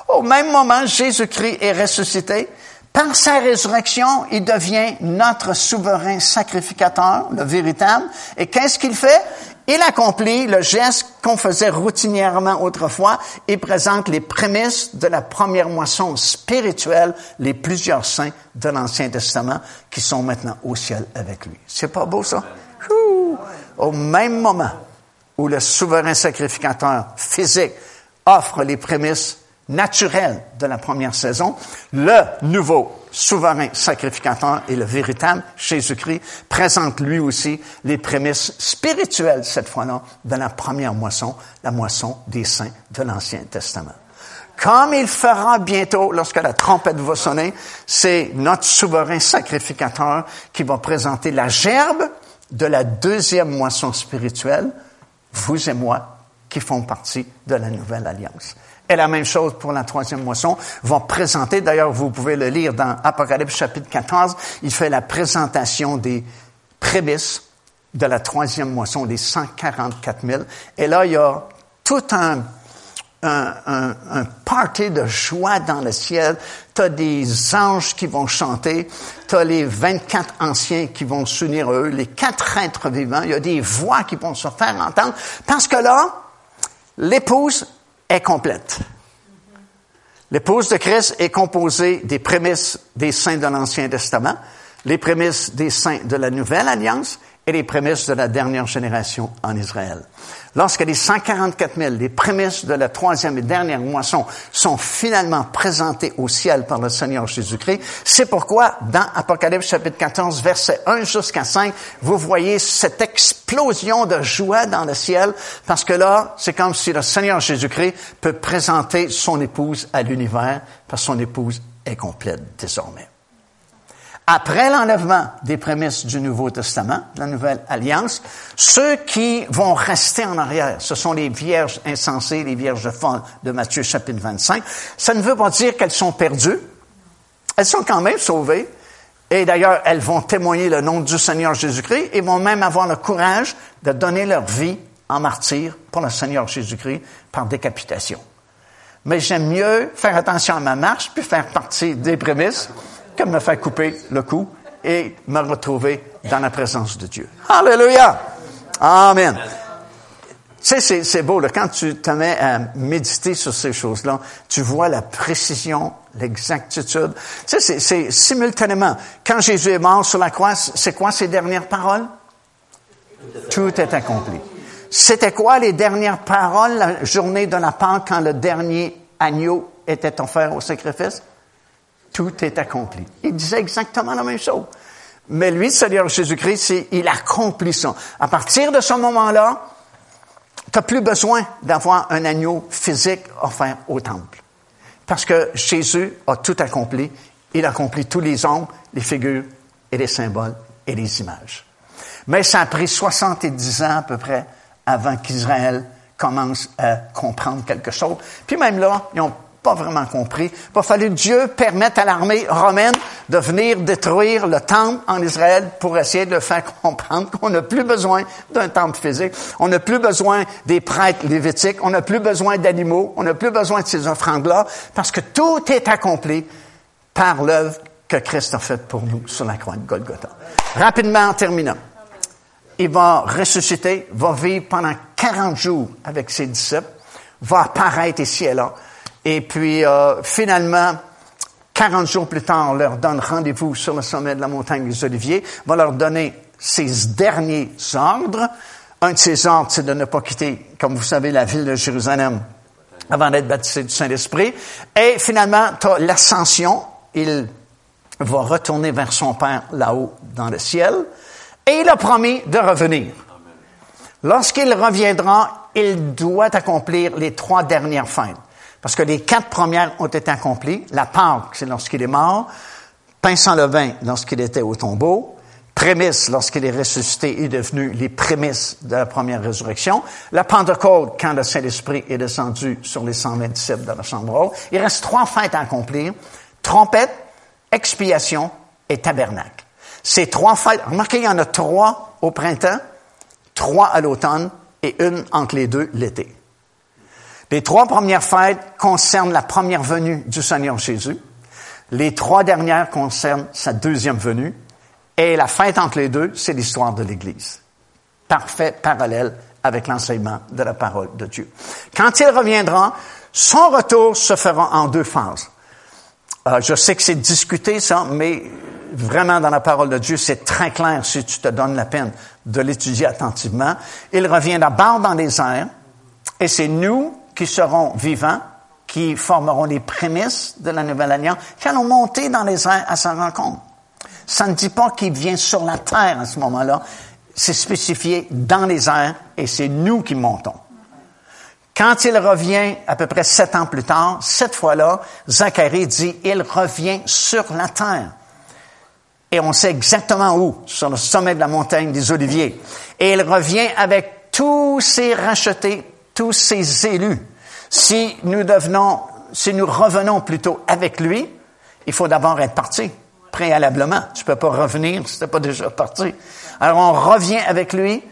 Au même moment, Jésus-Christ est ressuscité. Par sa résurrection, il devient notre souverain sacrificateur, le véritable. Et qu'est-ce qu'il fait? Il accomplit le geste qu'on faisait routinièrement autrefois. Il présente les prémices de la première moisson spirituelle, les plusieurs saints de l'Ancien Testament qui sont maintenant au ciel avec lui. C'est pas beau ça? Au même moment où le souverain sacrificateur physique offre les prémices naturelles de la première saison, le nouveau souverain sacrificateur et le véritable Jésus-Christ présente lui aussi les prémices spirituelles, cette fois-là, de la première moisson, la moisson des saints de l'Ancien Testament. Comme il fera bientôt, lorsque la trompette va sonner, c'est notre souverain sacrificateur qui va présenter la gerbe de la deuxième moisson spirituelle, vous et moi, qui font partie de la nouvelle alliance. Et la même chose pour la troisième moisson, vont présenter, d'ailleurs vous pouvez le lire dans Apocalypse chapitre 14, il fait la présentation des prémices de la troisième moisson, des 144 000. Et là, il y a tout un un, un, un, party de joie dans le ciel. Tu as des anges qui vont chanter. Tu as les 24 anciens qui vont s'unir eux, les quatre êtres vivants. Il y a des voix qui vont se faire entendre. Parce que là, l'épouse est complète. L'épouse de Christ est composée des prémices des saints de l'Ancien Testament, les prémices des saints de la Nouvelle Alliance et les prémices de la dernière génération en Israël. Lorsque les 144 000, les prémices de la troisième et dernière moisson sont finalement présentées au ciel par le Seigneur Jésus-Christ, c'est pourquoi dans Apocalypse chapitre 14, verset 1 jusqu'à 5, vous voyez cette explosion de joie dans le ciel, parce que là, c'est comme si le Seigneur Jésus-Christ peut présenter son épouse à l'univers, parce que son épouse est complète désormais. Après l'enlèvement des prémices du Nouveau Testament, la Nouvelle Alliance, ceux qui vont rester en arrière, ce sont les vierges insensées, les vierges folles de Matthieu chapitre 25. Ça ne veut pas dire qu'elles sont perdues. Elles sont quand même sauvées. Et d'ailleurs, elles vont témoigner le nom du Seigneur Jésus-Christ et vont même avoir le courage de donner leur vie en martyr pour le Seigneur Jésus-Christ par décapitation. Mais j'aime mieux faire attention à ma marche puis faire partie des prémices comme me faire couper le cou et me retrouver dans la présence de Dieu. Alléluia! Amen. Tu sais, c'est beau, là, quand tu te mets à méditer sur ces choses-là, tu vois la précision, l'exactitude. Tu sais, c'est simultanément. Quand Jésus est mort sur la croix, c'est quoi ses dernières paroles? Tout est accompli. C'était quoi les dernières paroles la journée de la Pâque quand le dernier agneau était offert au sacrifice? Tout est accompli. Il disait exactement la même chose. Mais lui, Seigneur Jésus-Christ, il accomplit ça. À partir de ce moment-là, tu n'as plus besoin d'avoir un agneau physique offert au temple. Parce que Jésus a tout accompli. Il accomplit tous les ombres, les figures et les symboles et les images. Mais ça a pris 70 ans à peu près avant qu'Israël commence à comprendre quelque chose. Puis même là, ils ont pas vraiment compris. Il a fallu que Dieu permette à l'armée romaine de venir détruire le temple en Israël pour essayer de le faire [laughs] comprendre qu'on n'a plus besoin d'un temple physique. On n'a plus besoin des prêtres lévitiques. On n'a plus besoin d'animaux. On n'a plus besoin de ces offrandes-là parce que tout est accompli par l'œuvre que Christ a faite pour nous sur la croix de Golgotha. Rapidement en terminant. Il va ressusciter, va vivre pendant 40 jours avec ses disciples, va apparaître ici et là. Et puis, euh, finalement, 40 jours plus tard, on leur donne rendez-vous sur le sommet de la montagne des Oliviers, va leur donner ses derniers ordres. Un de ces ordres, c'est de ne pas quitter, comme vous savez, la ville de Jérusalem avant d'être baptisé du Saint-Esprit. Et finalement, tu as l'ascension. Il va retourner vers son Père là-haut dans le ciel. Et il a promis de revenir. Lorsqu'il reviendra, il doit accomplir les trois dernières fêtes. Parce que les quatre premières ont été accomplies. La Pâque, c'est lorsqu'il est mort. Pain sans levain, lorsqu'il était au tombeau. Prémisse, lorsqu'il est ressuscité, est devenu les prémices de la première résurrection. La Pentecôte, quand le Saint-Esprit est descendu sur les 127 de la chambre. Il reste trois fêtes à accomplir. Trompette, expiation et tabernacle. Ces trois fêtes, remarquez, il y en a trois au printemps, trois à l'automne et une entre les deux l'été. Les trois premières fêtes concernent la première venue du Seigneur Jésus. Les trois dernières concernent sa deuxième venue. Et la fête entre les deux, c'est l'histoire de l'Église. Parfait parallèle avec l'enseignement de la parole de Dieu. Quand il reviendra, son retour se fera en deux phases. Euh, je sais que c'est discuté ça, mais vraiment dans la parole de Dieu, c'est très clair si tu te donnes la peine de l'étudier attentivement. Il revient d'abord dans les airs, et c'est nous qui seront vivants, qui formeront les prémices de la nouvelle alliance, qui allons monter dans les airs à sa rencontre. Ça ne dit pas qu'il vient sur la terre à ce moment-là. C'est spécifié dans les airs et c'est nous qui montons. Quand il revient à peu près sept ans plus tard, cette fois-là, Zacharie dit, il revient sur la terre. Et on sait exactement où, sur le sommet de la montagne des Oliviers. Et il revient avec tous ses rachetés, tous ces élus, si nous devenons, si nous revenons plutôt avec lui, il faut d'abord être parti préalablement. Tu peux pas revenir si t'es pas déjà parti. Alors on revient avec lui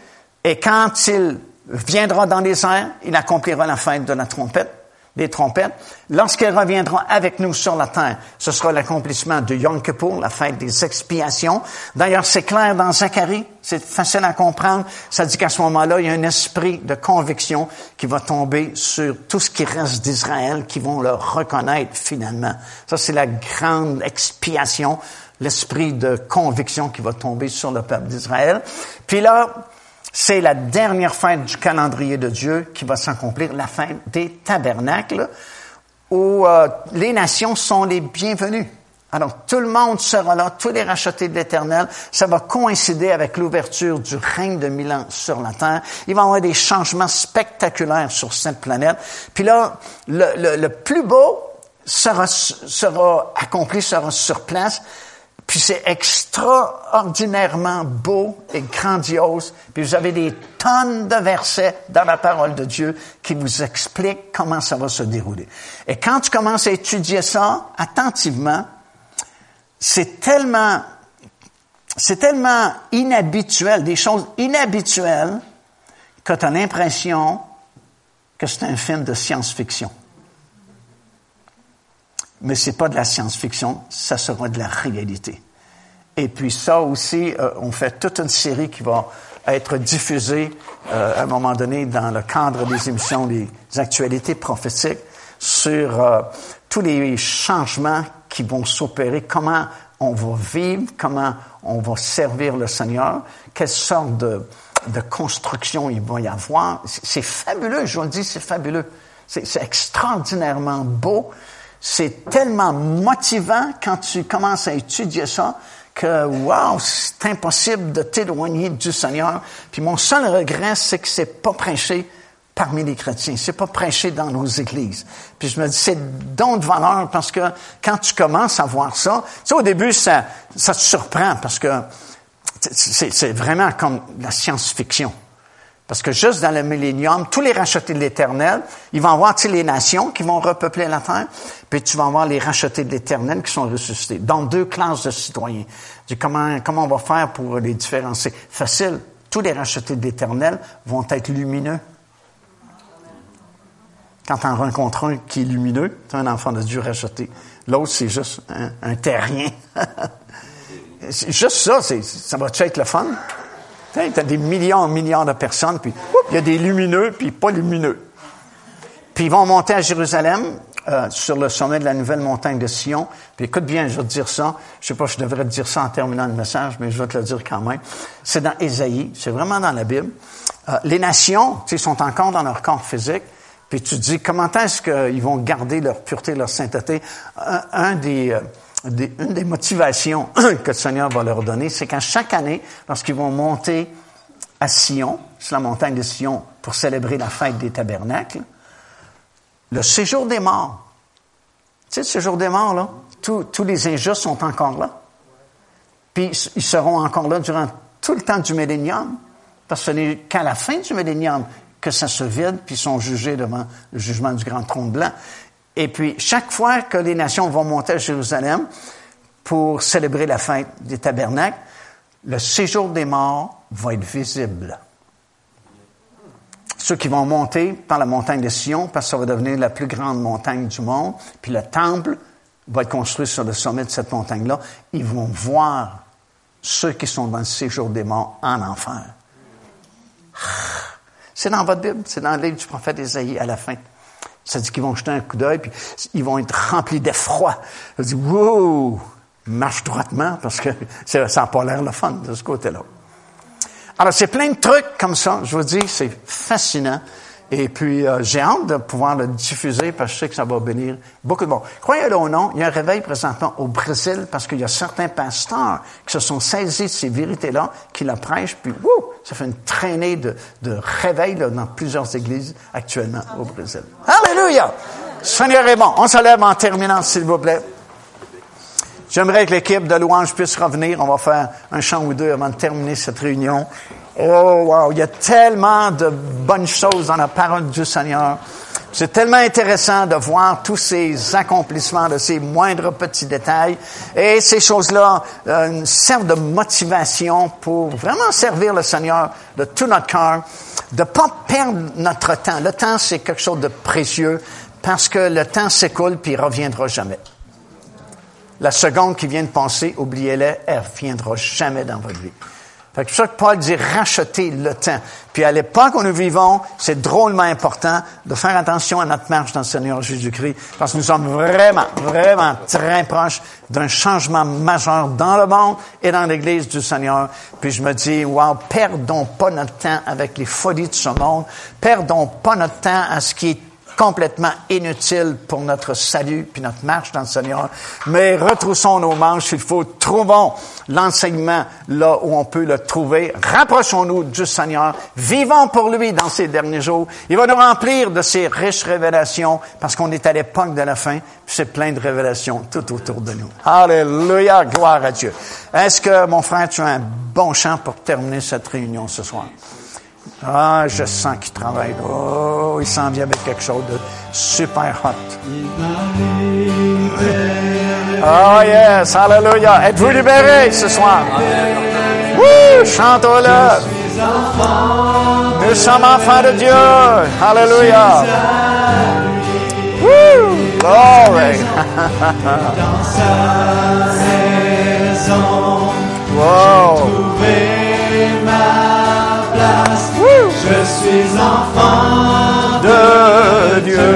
et quand il viendra dans les airs, il accomplira la fête de la trompette des trompettes. Lorsqu'elle reviendra avec nous sur la terre, ce sera l'accomplissement de Yom la fête des expiations. D'ailleurs, c'est clair dans Zacharie, c'est facile à comprendre. Ça dit qu'à ce moment-là, il y a un esprit de conviction qui va tomber sur tout ce qui reste d'Israël, qui vont le reconnaître finalement. Ça, c'est la grande expiation, l'esprit de conviction qui va tomber sur le peuple d'Israël. Puis là, c'est la dernière fête du calendrier de Dieu qui va s'accomplir, la fête des tabernacles, où euh, les nations sont les bienvenues. Alors, tout le monde sera là, tous les rachetés de l'Éternel. Ça va coïncider avec l'ouverture du règne de Milan sur la terre. Il va y avoir des changements spectaculaires sur cette planète. Puis là, le, plus beau sera accompli, sera sur place Puis c'est extraordinairement beau et grandiose. Puis vous avez des tonnes de versets dans la parole de Dieu qui vous expliquent comment ça va se dérouler. Et quand tu commences à étudier ça attentivement, c'est tellement, c'est tellement inhabituel, des choses inhabituelles, que tu as l'impression que c'est un film de science-fiction. Mais c'est pas de la science-fiction, ça sera de la réalité. Et puis ça aussi, euh, on fait toute une série qui va être diffusée euh, à un moment donné dans le cadre des émissions des actualités prophétiques sur euh, tous les changements qui vont s'opérer, comment on va vivre, comment on va servir le Seigneur, quelle sorte de, de construction il va y avoir. C'est fabuleux, je vous le dis, c'est fabuleux. C'est extraordinairement beau. C'est tellement motivant quand tu commences à étudier ça que, wow, c'est impossible de t'éloigner du Seigneur. Puis mon seul regret, c'est que c'est pas prêché parmi les chrétiens. C'est pas prêché dans nos églises. Puis je me dis, c'est don de valeur parce que quand tu commences à voir ça, tu au début, ça, ça te surprend parce que c'est vraiment comme la science-fiction. Parce que juste dans le millénium, tous les rachetés de l'Éternel, ils vont avoir les nations qui vont repeupler la terre, puis tu vas avoir les rachetés de l'Éternel qui sont ressuscités. Dans deux classes de citoyens. comment, comment on va faire pour les différencier? Facile. Tous les rachetés de l'Éternel vont être lumineux. Quand tu en rencontres un qui est lumineux, tu un enfant de Dieu racheté. L'autre, c'est juste un, un terrien. [laughs] juste ça, ça va-tu être le fun? Tu as des millions et millions de personnes, puis il y a des lumineux, puis pas lumineux. Puis ils vont monter à Jérusalem, euh, sur le sommet de la nouvelle montagne de Sion. Puis écoute bien, je vais te dire ça. Je sais pas, je devrais te dire ça en terminant le message, mais je vais te le dire quand même. C'est dans Ésaïe, c'est vraiment dans la Bible. Euh, les nations, tu sais, sont encore dans leur corps physique. Puis tu te dis, comment est-ce qu'ils vont garder leur pureté, leur sainteté? Un, des... Euh, une des motivations [clears throat] que le Seigneur va leur donner, c'est qu'à chaque année, lorsqu'ils vont monter à Sion, sur la montagne de Sion, pour célébrer la fête des tabernacles, le séjour des morts. Tu sais, le séjour des morts, là, tous, les injustes sont encore là. Puis ils seront encore là durant tout le temps du millénium, parce que ce n'est qu'à la fin du millénium que ça se vide, puis ils sont jugés devant le jugement du grand trône blanc. Et puis, chaque fois que les nations vont monter à Jérusalem pour célébrer la fête des tabernacles, le séjour des morts va être visible. Ceux qui vont monter par la montagne de Sion, parce que ça va devenir la plus grande montagne du monde, puis le temple va être construit sur le sommet de cette montagne-là, ils vont voir ceux qui sont dans le séjour des morts en enfer. C'est dans votre Bible, c'est dans le livre du prophète Isaïe à la fin. Ça dit qu'ils vont jeter un coup d'œil, puis ils vont être remplis d'effroi. Ça dit, wow, marche droitement, parce que ça n'a pas l'air le fun de ce côté-là. Alors, c'est plein de trucs comme ça. Je vous dis, c'est fascinant. Et puis, euh, j'ai hâte de pouvoir le diffuser parce que je sais que ça va bénir beaucoup de monde. Croyez-le ou non, il y a un réveil présentement au Brésil parce qu'il y a certains pasteurs qui se sont saisis de ces vérités-là, qui la prêchent, puis wouh, ça fait une traînée de, de réveil dans plusieurs églises actuellement au Brésil. Alléluia! Seigneur est bon. On se lève en terminant, s'il vous plaît. J'aimerais que l'équipe de louange puisse revenir. On va faire un chant ou deux avant de terminer cette réunion. Oh, wow, il y a tellement de bonnes choses dans la parole du Seigneur. C'est tellement intéressant de voir tous ces accomplissements de ces moindres petits détails. Et ces choses-là euh, servent de motivation pour vraiment servir le Seigneur de tout notre cœur, de pas perdre notre temps. Le temps, c'est quelque chose de précieux parce que le temps s'écoule puis il reviendra jamais. La seconde qui vient de passer, oubliez-la, elle reviendra jamais dans votre vie. C'est pour ça que Paul dit racheter le temps. Puis à l'époque où nous vivons, c'est drôlement important de faire attention à notre marche dans le Seigneur Jésus-Christ, parce que nous sommes vraiment, vraiment très proches d'un changement majeur dans le monde et dans l'Église du Seigneur. Puis je me dis, wow, perdons pas notre temps avec les folies de ce monde, perdons pas notre temps à ce qui est complètement inutiles pour notre salut puis notre marche dans le Seigneur. Mais retroussons nos manches, il faut, trouvons l'enseignement là où on peut le trouver. Rapprochons-nous du Seigneur. Vivons pour lui dans ces derniers jours. Il va nous remplir de ses riches révélations parce qu'on est à l'époque de la fin. C'est plein de révélations tout autour de nous. Alléluia, gloire à Dieu. Est-ce que, mon frère, tu as un bon chant pour terminer cette réunion ce soir? Ah, je sens qu'il travaille. Oh, il s'en vient avec quelque chose de super hot. Oh yes, hallelujah. Êtes-vous libérés ce soir? Wouh, chantons-le. Nous sommes enfants de Dieu. Hallelujah. Woo, glory. [laughs] wow. Je suis enfant De Dieu.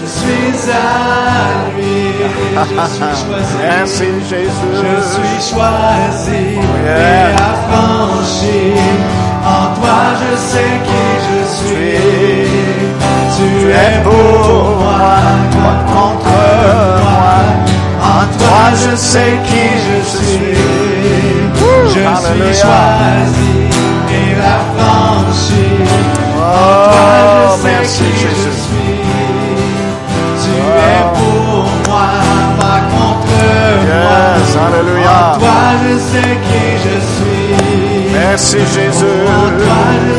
Je suis à lui. Je [laughs] suis choisi. Merci Jésus. Je suis choisi Yeah. et affranchi. En toi, je sais qui je suis. Tu es pour moi, toi contre moi. En toi, je sais qui je suis. Je Hallelujah. suis choisi et affranchi. Oh, je sais merci qui je Jésus. suis. Tu es pour moi, pas contre Yes, moi. hallelujah. En toi, je sais qui je suis. Merci Jésus. En toi, je